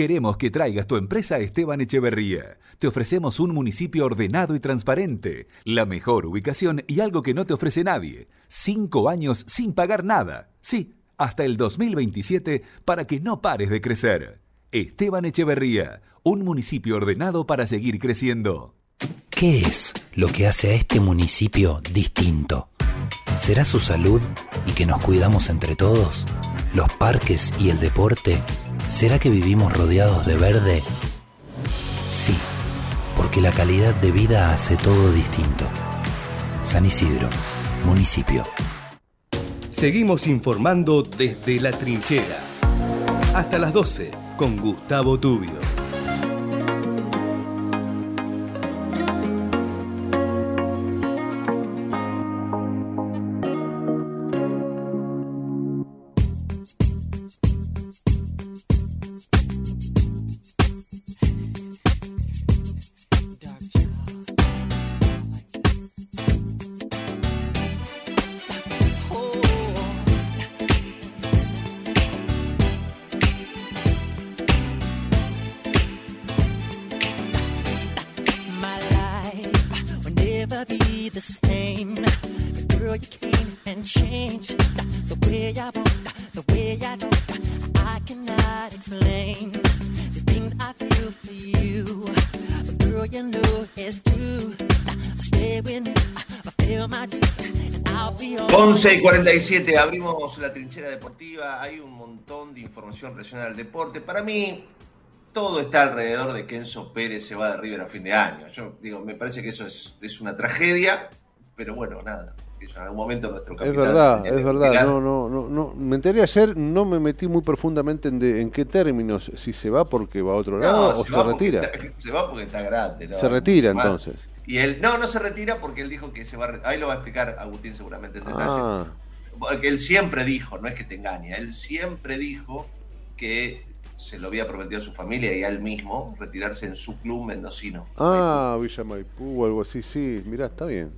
Queremos que traigas tu empresa a Esteban Echeverría. Te ofrecemos un municipio ordenado y transparente, la mejor ubicación y algo que no te ofrece nadie. Cinco años sin pagar nada. Sí, hasta el 2027 para que no pares de crecer. Esteban Echeverría, un municipio ordenado para seguir creciendo. ¿Qué es lo que hace a este municipio distinto? ¿Será su salud y que nos cuidamos entre todos? ¿Los parques y el deporte? ¿Será que vivimos rodeados de verde? Sí, porque la calidad de vida hace todo distinto. San Isidro, municipio. Seguimos informando desde la trinchera. Hasta las 12 con Gustavo Tubio. 11 y 47, abrimos la trinchera deportiva. Hay un montón de información relacionada al deporte. Para mí, todo está alrededor de que Enzo Pérez se va de River a fin de año. Yo digo, me parece que eso es, es una tragedia, pero bueno, nada. En algún momento nuestro Es verdad, es verdad. No, no, no, no. Me enteré ayer, no me metí muy profundamente en, de- en qué términos, si se va porque va a otro lado o se, retira. está- se va porque está grande. ¿no? Se retira entonces. Y él, no, no se retira porque él dijo que se va a re- Ahí lo va a explicar Agustín seguramente en detalle. Ah, Porque él siempre dijo, no es que te engaña, él siempre dijo que se lo había prometido a su familia y a él mismo retirarse en su club mendocino. ah, Villa Maipú o algo así, sí, mirá, está bien.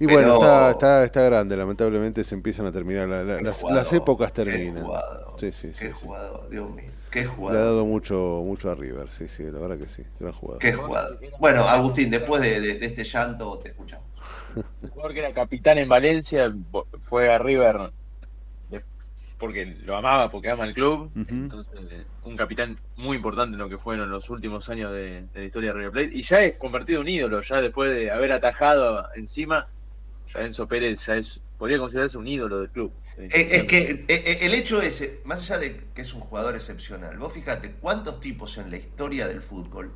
Y Pero- bueno, está, está, está grande, lamentablemente se empiezan a terminar, la- la- Qué las, épocas qué terminan. jugador, Sí, sí, sí. Qué sí. jugador, Dios mío, qué Le ha dado mucho, mucho a River, sí, sí, la verdad que sí, gran jugador. Qué jugador. Bueno, Agustín, después de, de- de este llanto te escuchamos. Un jugador que era capitán en Valencia fue a River porque lo amaba, porque ama el club. Entonces, un capitán muy importante en lo que fueron los últimos años de, de la historia de River Plate. Y ya es convertido en un ídolo, ya después de haber atajado encima, ya Enzo Pérez ya es, podría considerarse un ídolo del club. Eh, Es que eh, eh, el hecho es, más allá de que es un jugador excepcional, vos fíjate cuántos tipos en la historia del fútbol,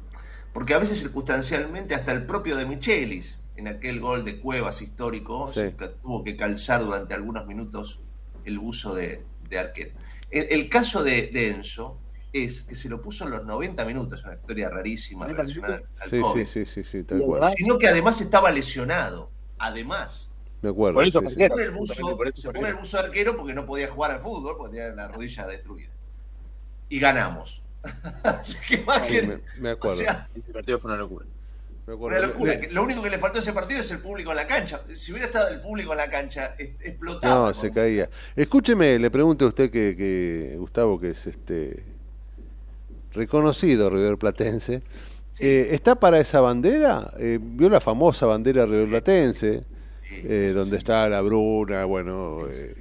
porque a veces circunstancialmente hasta el propio de Michelis, en aquel gol de Cuevas histórico, Sí. se ca- tuvo que calzar durante algunos minutos el buzo de, de arquero. El, el caso de, de Enzo es que se lo puso en los 90 minutos, una historia rarísima relacionada al Sí, COVID, sí, sí, sí, sí, tal cual. sino que además estaba lesionado, además. Me acuerdo. Por eso sí, sí. Se pone el buzo, justamente por eso se fue pone el buzo de arquero porque no podía jugar al fútbol, porque tenía la rodilla destruida. Y ganamos. Así que más Sí, que- me, me acuerdo. o sea, Ese partido fue una locura. me acuerdo. una locura. Le- Lo único que le faltó a ese partido es el público en la cancha. Si hubiera estado el público en la cancha, explotaba. No, se caía. Escúcheme, le pregunto a usted que, que Gustavo, que es este reconocido River Platense, eh, ¿está para esa bandera? Eh, ¿Vio la famosa bandera River Platense? Eh, donde está la Bruna, bueno, eh,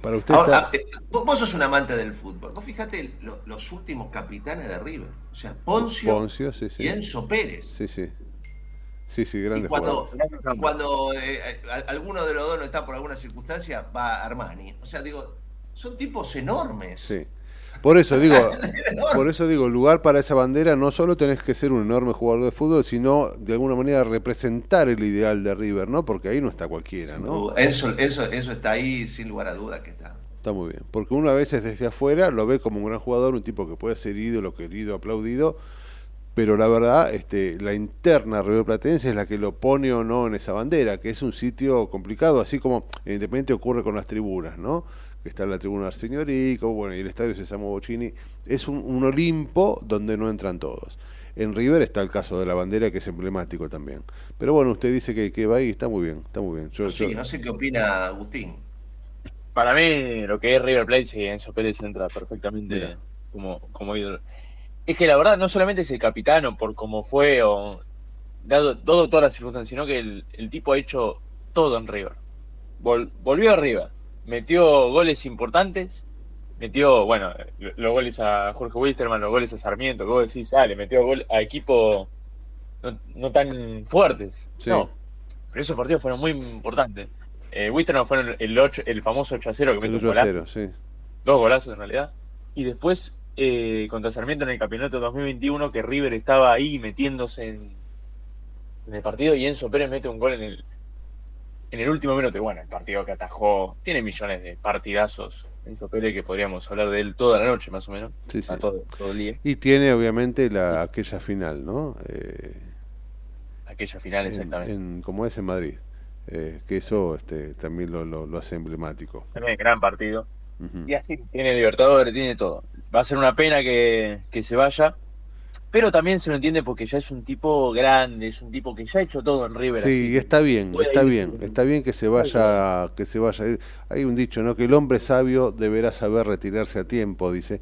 para usted Ahora, está... eh, vos sos un amante del fútbol. Vos fijate lo- los últimos capitanes de River. O sea, Poncio, Poncio, sí, sí. y Enzo Pérez. Sí, sí. Sí, sí, Y grandes cuando, jugadores. cuando eh, a- alguno de los dos no está por alguna circunstancia, va Armani. O sea, digo, son tipos enormes. Sí. Por eso digo, por eso digo, lugar para esa bandera no solo tenés que ser un enorme jugador de fútbol, sino de alguna manera representar el ideal de River, ¿no? Porque ahí no está cualquiera, ¿no? Enzo, Enzo, Enzo está ahí sin lugar a dudas que está. Está muy bien. Porque uno a veces desde afuera lo ve como un gran jugador, un tipo que puede ser ídolo, querido, aplaudido, pero la verdad, este, la interna River Platense es la que lo pone o no en esa bandera, que es un sitio complicado, así como en Independiente ocurre con las tribunas, ¿no? Está la tribuna Arseñorico, bueno, y el estadio Sesamo Bocini, es un, un Olimpo donde no entran todos. En River está el caso de la bandera, que es emblemático también. Pero bueno, usted dice que, que va ahí, está muy bien, está muy bien. Yo- Sí, yo- no sé qué opina Agustín. Para mí, lo que es River Plate, sí, Enzo Pérez entra perfectamente Mira. como, como ídolo. Es que la verdad, no solamente es el capitán o por cómo fue, o dado todo, todas las circunstancias, sino que el, el tipo ha hecho todo en River. Vol- volvió arriba, metió goles importantes, metió, bueno, lo- los goles a Jorge Wilstermann, los goles a Sarmiento, que vos decís, ah, le metió gol a equipos no, no tan fuertes. Sí. No, pero esos partidos fueron muy importantes. Eh, Wilstermann fue el, 8, el famoso 8 a 0 que metió un 8 a golazo 0, sí. dos golazos en realidad. Y después eh, contra Sarmiento en el campeonato 2021, que River estaba ahí metiéndose en, en el partido y Enzo Pérez mete un gol en el en el último minuto, y bueno, el partido que atajó, tiene millones de partidazos. Enzo Pérez que podríamos hablar de él toda la noche, más o menos. Sí, sí. A todo, todo el día. Y tiene obviamente la, aquella final, ¿no? Eh, Aquella final, exactamente. en, en- como es en Madrid. Eh, que eso este, también lo, lo- lo hace emblemático. También gran partido. Y así, tiene Libertadores, tiene todo. Va a ser una pena que, que se vaya. Pero también se lo entiende porque ya es un tipo grande, es un tipo que ya ha hecho todo en River. así Sí, que está bien, está ir- bien, está bien que se vaya, que se vaya. Hay un dicho, ¿no? Que el hombre sabio deberá saber retirarse a tiempo, dice.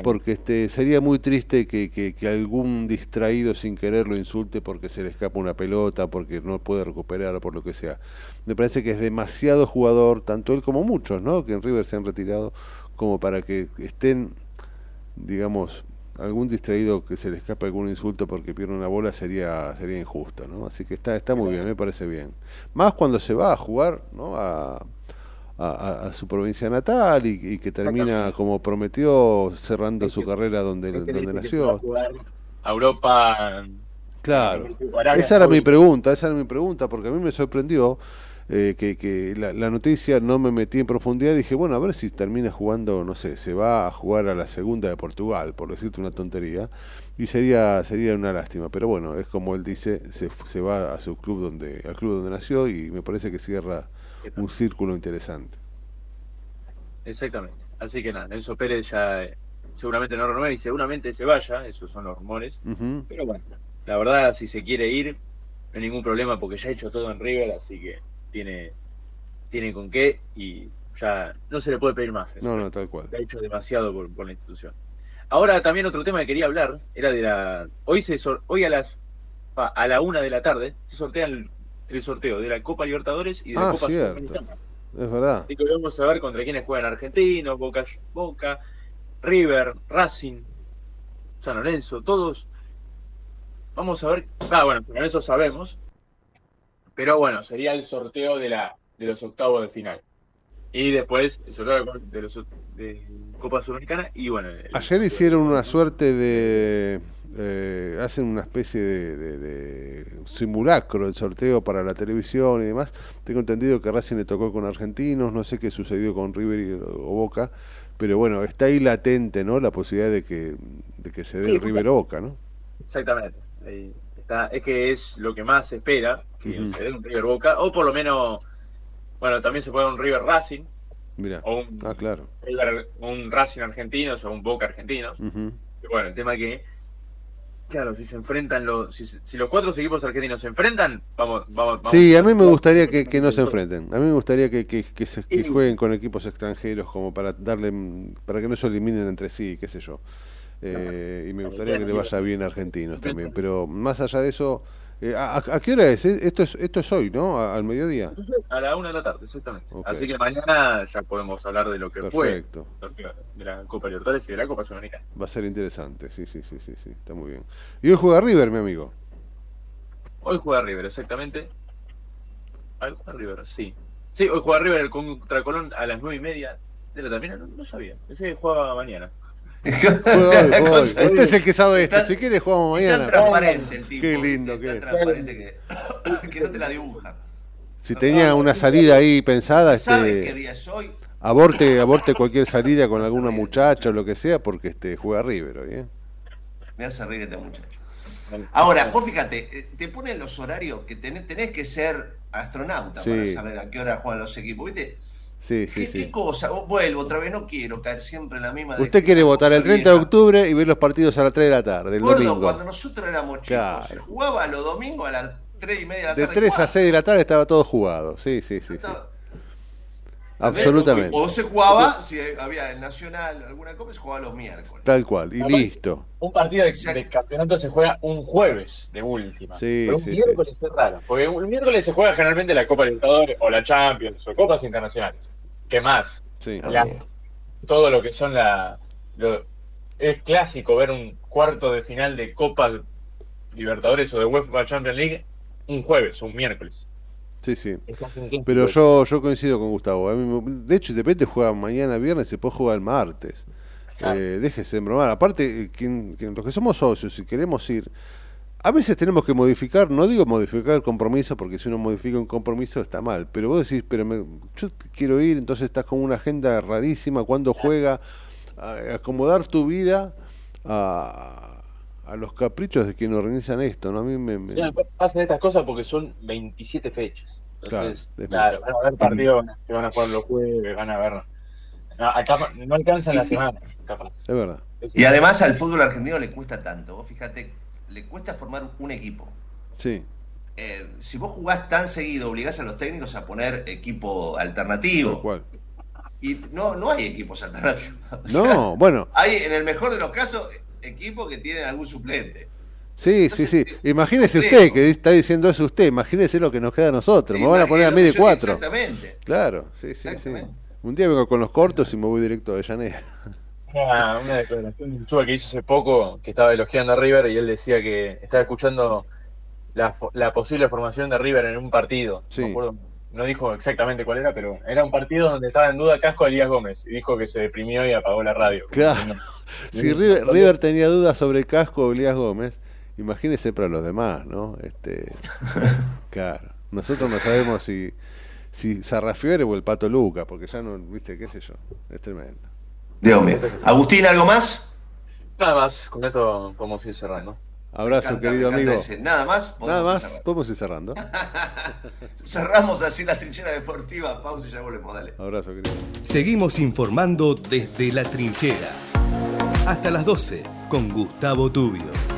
Porque este sería muy triste que, que, que algún distraído sin querer lo insulte porque se le escapa una pelota, porque no puede recuperar, por lo que sea. Me parece que es demasiado jugador, tanto él como muchos, ¿no? Que en River se han retirado, como para que estén, digamos, algún distraído que se le escape algún insulto porque pierde una bola sería sería injusto, ¿no? Así que está está muy bien, me parece bien. Más cuando se va a jugar, ¿no? A, a- su provincia natal y, y que termina como prometió cerrando su carrera donde, donde que va a nació. jugar a Europa. Claro. Esa era mi pregunta, esa era mi pregunta, porque a mí me sorprendió eh, que, que la, la noticia no me metí en profundidad. Dije, bueno, a ver si termina jugando, no sé, se va a jugar a la segunda de Portugal, por decirte una tontería, y sería sería una lástima. Pero bueno, es como él dice, se, se va a su club donde al club donde nació y me parece que cierra un círculo interesante. Exactamente. Así que nada, Enzo Pérez ya eh, seguramente no renueva y seguramente se vaya, esos son los rumores. Pero bueno, la verdad, si se quiere ir, no hay ningún problema porque ya ha hecho todo en River, así que tiene, tiene con qué y ya no se le puede pedir más. No, no, tal cual. Ha hecho demasiado por, por la institución. Ahora también otro tema que quería hablar era de la. Hoy se sor- hoy a las a la una de la tarde se sortea el, el sorteo de la Copa Libertadores y de la Ah, Copa cierto. Sudamericana. Es verdad. Así que vamos a ver contra quiénes juegan argentinos, Boca, Boca, River, Racing, San Lorenzo, todos. Vamos a ver. Ah, bueno, con eso sabemos. Pero bueno, sería el sorteo de la de los octavos de final. Y después el sorteo de los de Copa Sudamericana y bueno, el- Ayer hicieron una suerte de... eh, hacen una especie de, de- de simulacro del sorteo para la televisión y demás. Tengo entendido que Racing le tocó con argentinos, no sé qué sucedió con River y- o Boca, pero bueno, está ahí latente ¿no? la posibilidad de que, de que se dé Sí, el River o Boca, ¿no? Exactamente. Ahí está. Es que es lo que más se espera, que se dé un River Boca, o por lo menos, bueno, también se puede un River Racing, Mira. o un, Ah, claro. River- un Racing argentinos o un Boca. Y bueno, el tema que, claro, si se enfrentan los, si, si los cuatro equipos argentinos se enfrentan, vamos, vamos, vamos. Sí, a mí me gustaría que, que no se enfrenten. A mí me gustaría que, que, que se- jueguen con equipos extranjeros como para darle para que no se eliminen entre sí, qué sé yo. Eh, y me gustaría que le vaya bien a argentinos también. Pero más allá de eso, eh, ¿a, a- qué hora es? Esto es esto es hoy, ¿no? Al mediodía. A la una de la tarde, exactamente. Ok. Así que mañana ya podemos hablar de lo que Perfecto. fue de la Copa Libertadores y de la Copa Sudamericana. Va a ser interesante, sí, sí, sí, sí, sí, está muy bien. Y hoy juega River, mi amigo. Hoy juega River, exactamente. Hoy juega River, sí. Sí, hoy juega River contra Colón a las nueve y media de la tarde. No, no sabía. Que jugaba mañana. Hoy. Usted es el que sabe esto. Si quiere, jugamos Está mañana. transparente el tipo. Qué lindo está que es. transparente que, que no te la dibuja. Si tenía una salida ahí pensada, ¿Sabe qué este, día es hoy? aborte, aborte cualquier salida con alguna muchacha o lo que sea, porque este juega River hoy, ¿eh? Me hace reír este muchacho. Ahora, vos fíjate, eh, te ponen los horarios que tenés, tenés que ser astronauta Sí. para saber a qué hora juegan los equipos, ¿viste? Sí, sí, ¿Qué, qué sí. cosa? Oh, Vuelvo otra vez, no quiero caer siempre en la misma. de Usted quiere votar el cosa 30 de vieja. octubre y ver los partidos a las 3 de la tarde, el Gordo, domingo. cuando nosotros éramos chicos, Claro. se jugaba los domingos a las 3 y media de la De tarde. 3 a cuatro. 6 de la tarde estaba todo jugado. Sí, sí, sí. sí. Absolutamente. O se jugaba, si había el Nacional, alguna cosa, se jugaba los miércoles. Tal cual. Y listo. Un partido de, de campeonato se juega un jueves de última. Sí, Pero un sí, miércoles es raro. Porque el miércoles se juega generalmente la Copa Libertadores o la Champions o Copas Internacionales. ¿Qué más? Sí. La- todo lo que son la. lo- es clásico ver un cuarto de final de Copa Libertadores o de UEFA Champions League un jueves o un miércoles. Sí, sí. Pero yo, yo coincido con Gustavo. A mí de hecho, de repente juega mañana viernes y después juega el martes. Claro. Eh, déjese de bromar. Aparte, eh, quien, quien- los que somos socios y queremos ir, A veces tenemos que modificar, no digo modificar el compromiso, porque si uno modifica un compromiso está mal, pero vos decís, pero me- yo quiero ir, entonces estás con una agenda rarísima, cuando juega, a- acomodar tu vida a, a los caprichos de quienes organizan esto, ¿no? A mí me... me- Ya, pasan estas cosas porque son 27 fechas. Entonces, Claro, claro, van a haber partidos, se van a jugar los jueves, van a ver. No, acá no alcanzan la semana, capaz. Es verdad. Y además al fútbol argentino le cuesta tanto. Vos fíjate, le cuesta formar un equipo. Sí. Eh, si vos jugás tan seguido, obligás a los técnicos a poner equipo alternativo. Tal cual. Y no, no hay equipos alternativos. O sea, No, bueno, Hay, en el mejor de los casos, equipos que tienen algún suplente. sí, sí, sí. Imagínese complejo. usted que está diciendo eso usted, imagínese lo que nos queda a nosotros. Me van a poner a mí de Yo- cuatro. Exactamente. Claro, sí, sí, sí. Un día vengo con los cortos y me voy directo a Avellaneda. Una, una declaración de Chuba que hizo hace poco, que estaba elogiando a River y él decía que estaba escuchando la, posible formación de River en un partido. Sí. No, me acuerdo, no dijo exactamente cuál era, pero era un partido donde estaba en duda Casco Elías Gómez y dijo que se deprimió y apagó la radio. Claro. Si River, River tenía dudas sobre Casco o Elías Gómez, imagínese para los demás, ¿no? Este, claro. Nosotros no sabemos si, si Sarrafiore o el Pato Luca, porque ya no, viste, qué sé yo. Es tremendo. Dios mío. Agustín, ¿algo más? Nada más, con esto podemos ir cerrando. Abrazo, encanta, querido amigo. ese. Nada más. Nada más, cerrar. podemos ir cerrando. Cerramos así la trinchera deportiva. Pausa y ya volvemos. Dale. Abrazo, querido. Seguimos informando desde la trinchera. Hasta las 12 con Gustavo Tubio.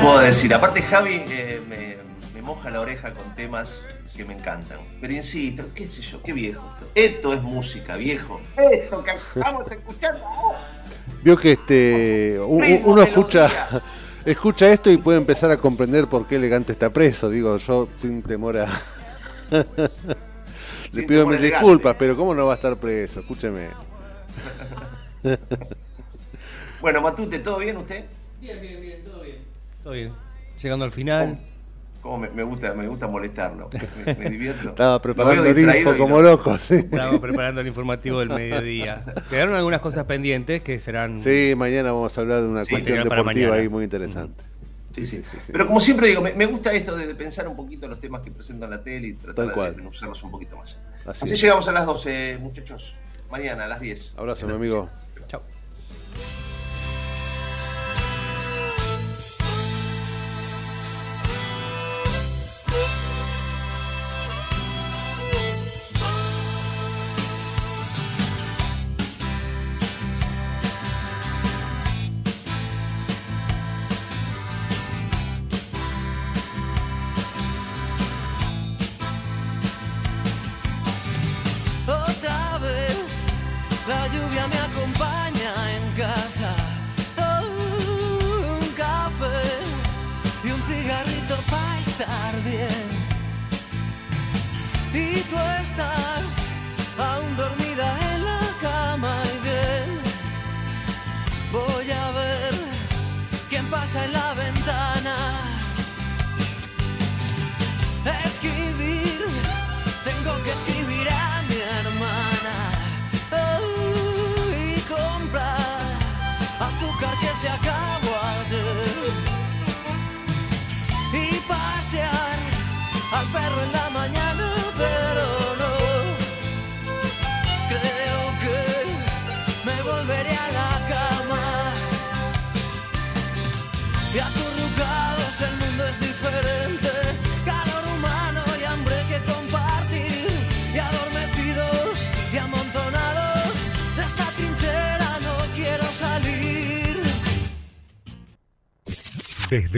puedo decir? Aparte, Javi eh, me, me moja la oreja con temas que me encantan. Pero insisto, qué sé yo, qué viejo. Esto, es música, viejo. Esto que estamos escuchando ahora. Vio que este uno escucha escucha esto y puede empezar a comprender por qué elegante está preso. Digo, yo sin temor a. Le pido mis disculpas, pero ¿cómo no va a estar preso? Escúcheme. Bueno, Matute, ¿todo bien usted? Bien, bien, bien, todo bien. Todo bien. Llegando al final. ¿Cómo me, me gusta, me gusta molestarlo? Me, me divierto. Estaba preparando el distraído info como no- loco, sí. Estamos preparando el informativo del mediodía. Quedaron algunas cosas pendientes que serán. Sí, mañana vamos a hablar de una Sí, cuestión deportiva ahí muy interesante. Sí, sí. Pero como siempre digo, me, me gusta esto de, pensar un poquito los temas que presentan la tele y tratar de desmenuzarlos un poquito más. Así Así, llegamos a las 12, muchachos. Mañana a las 10. Abrazo, mi amigo.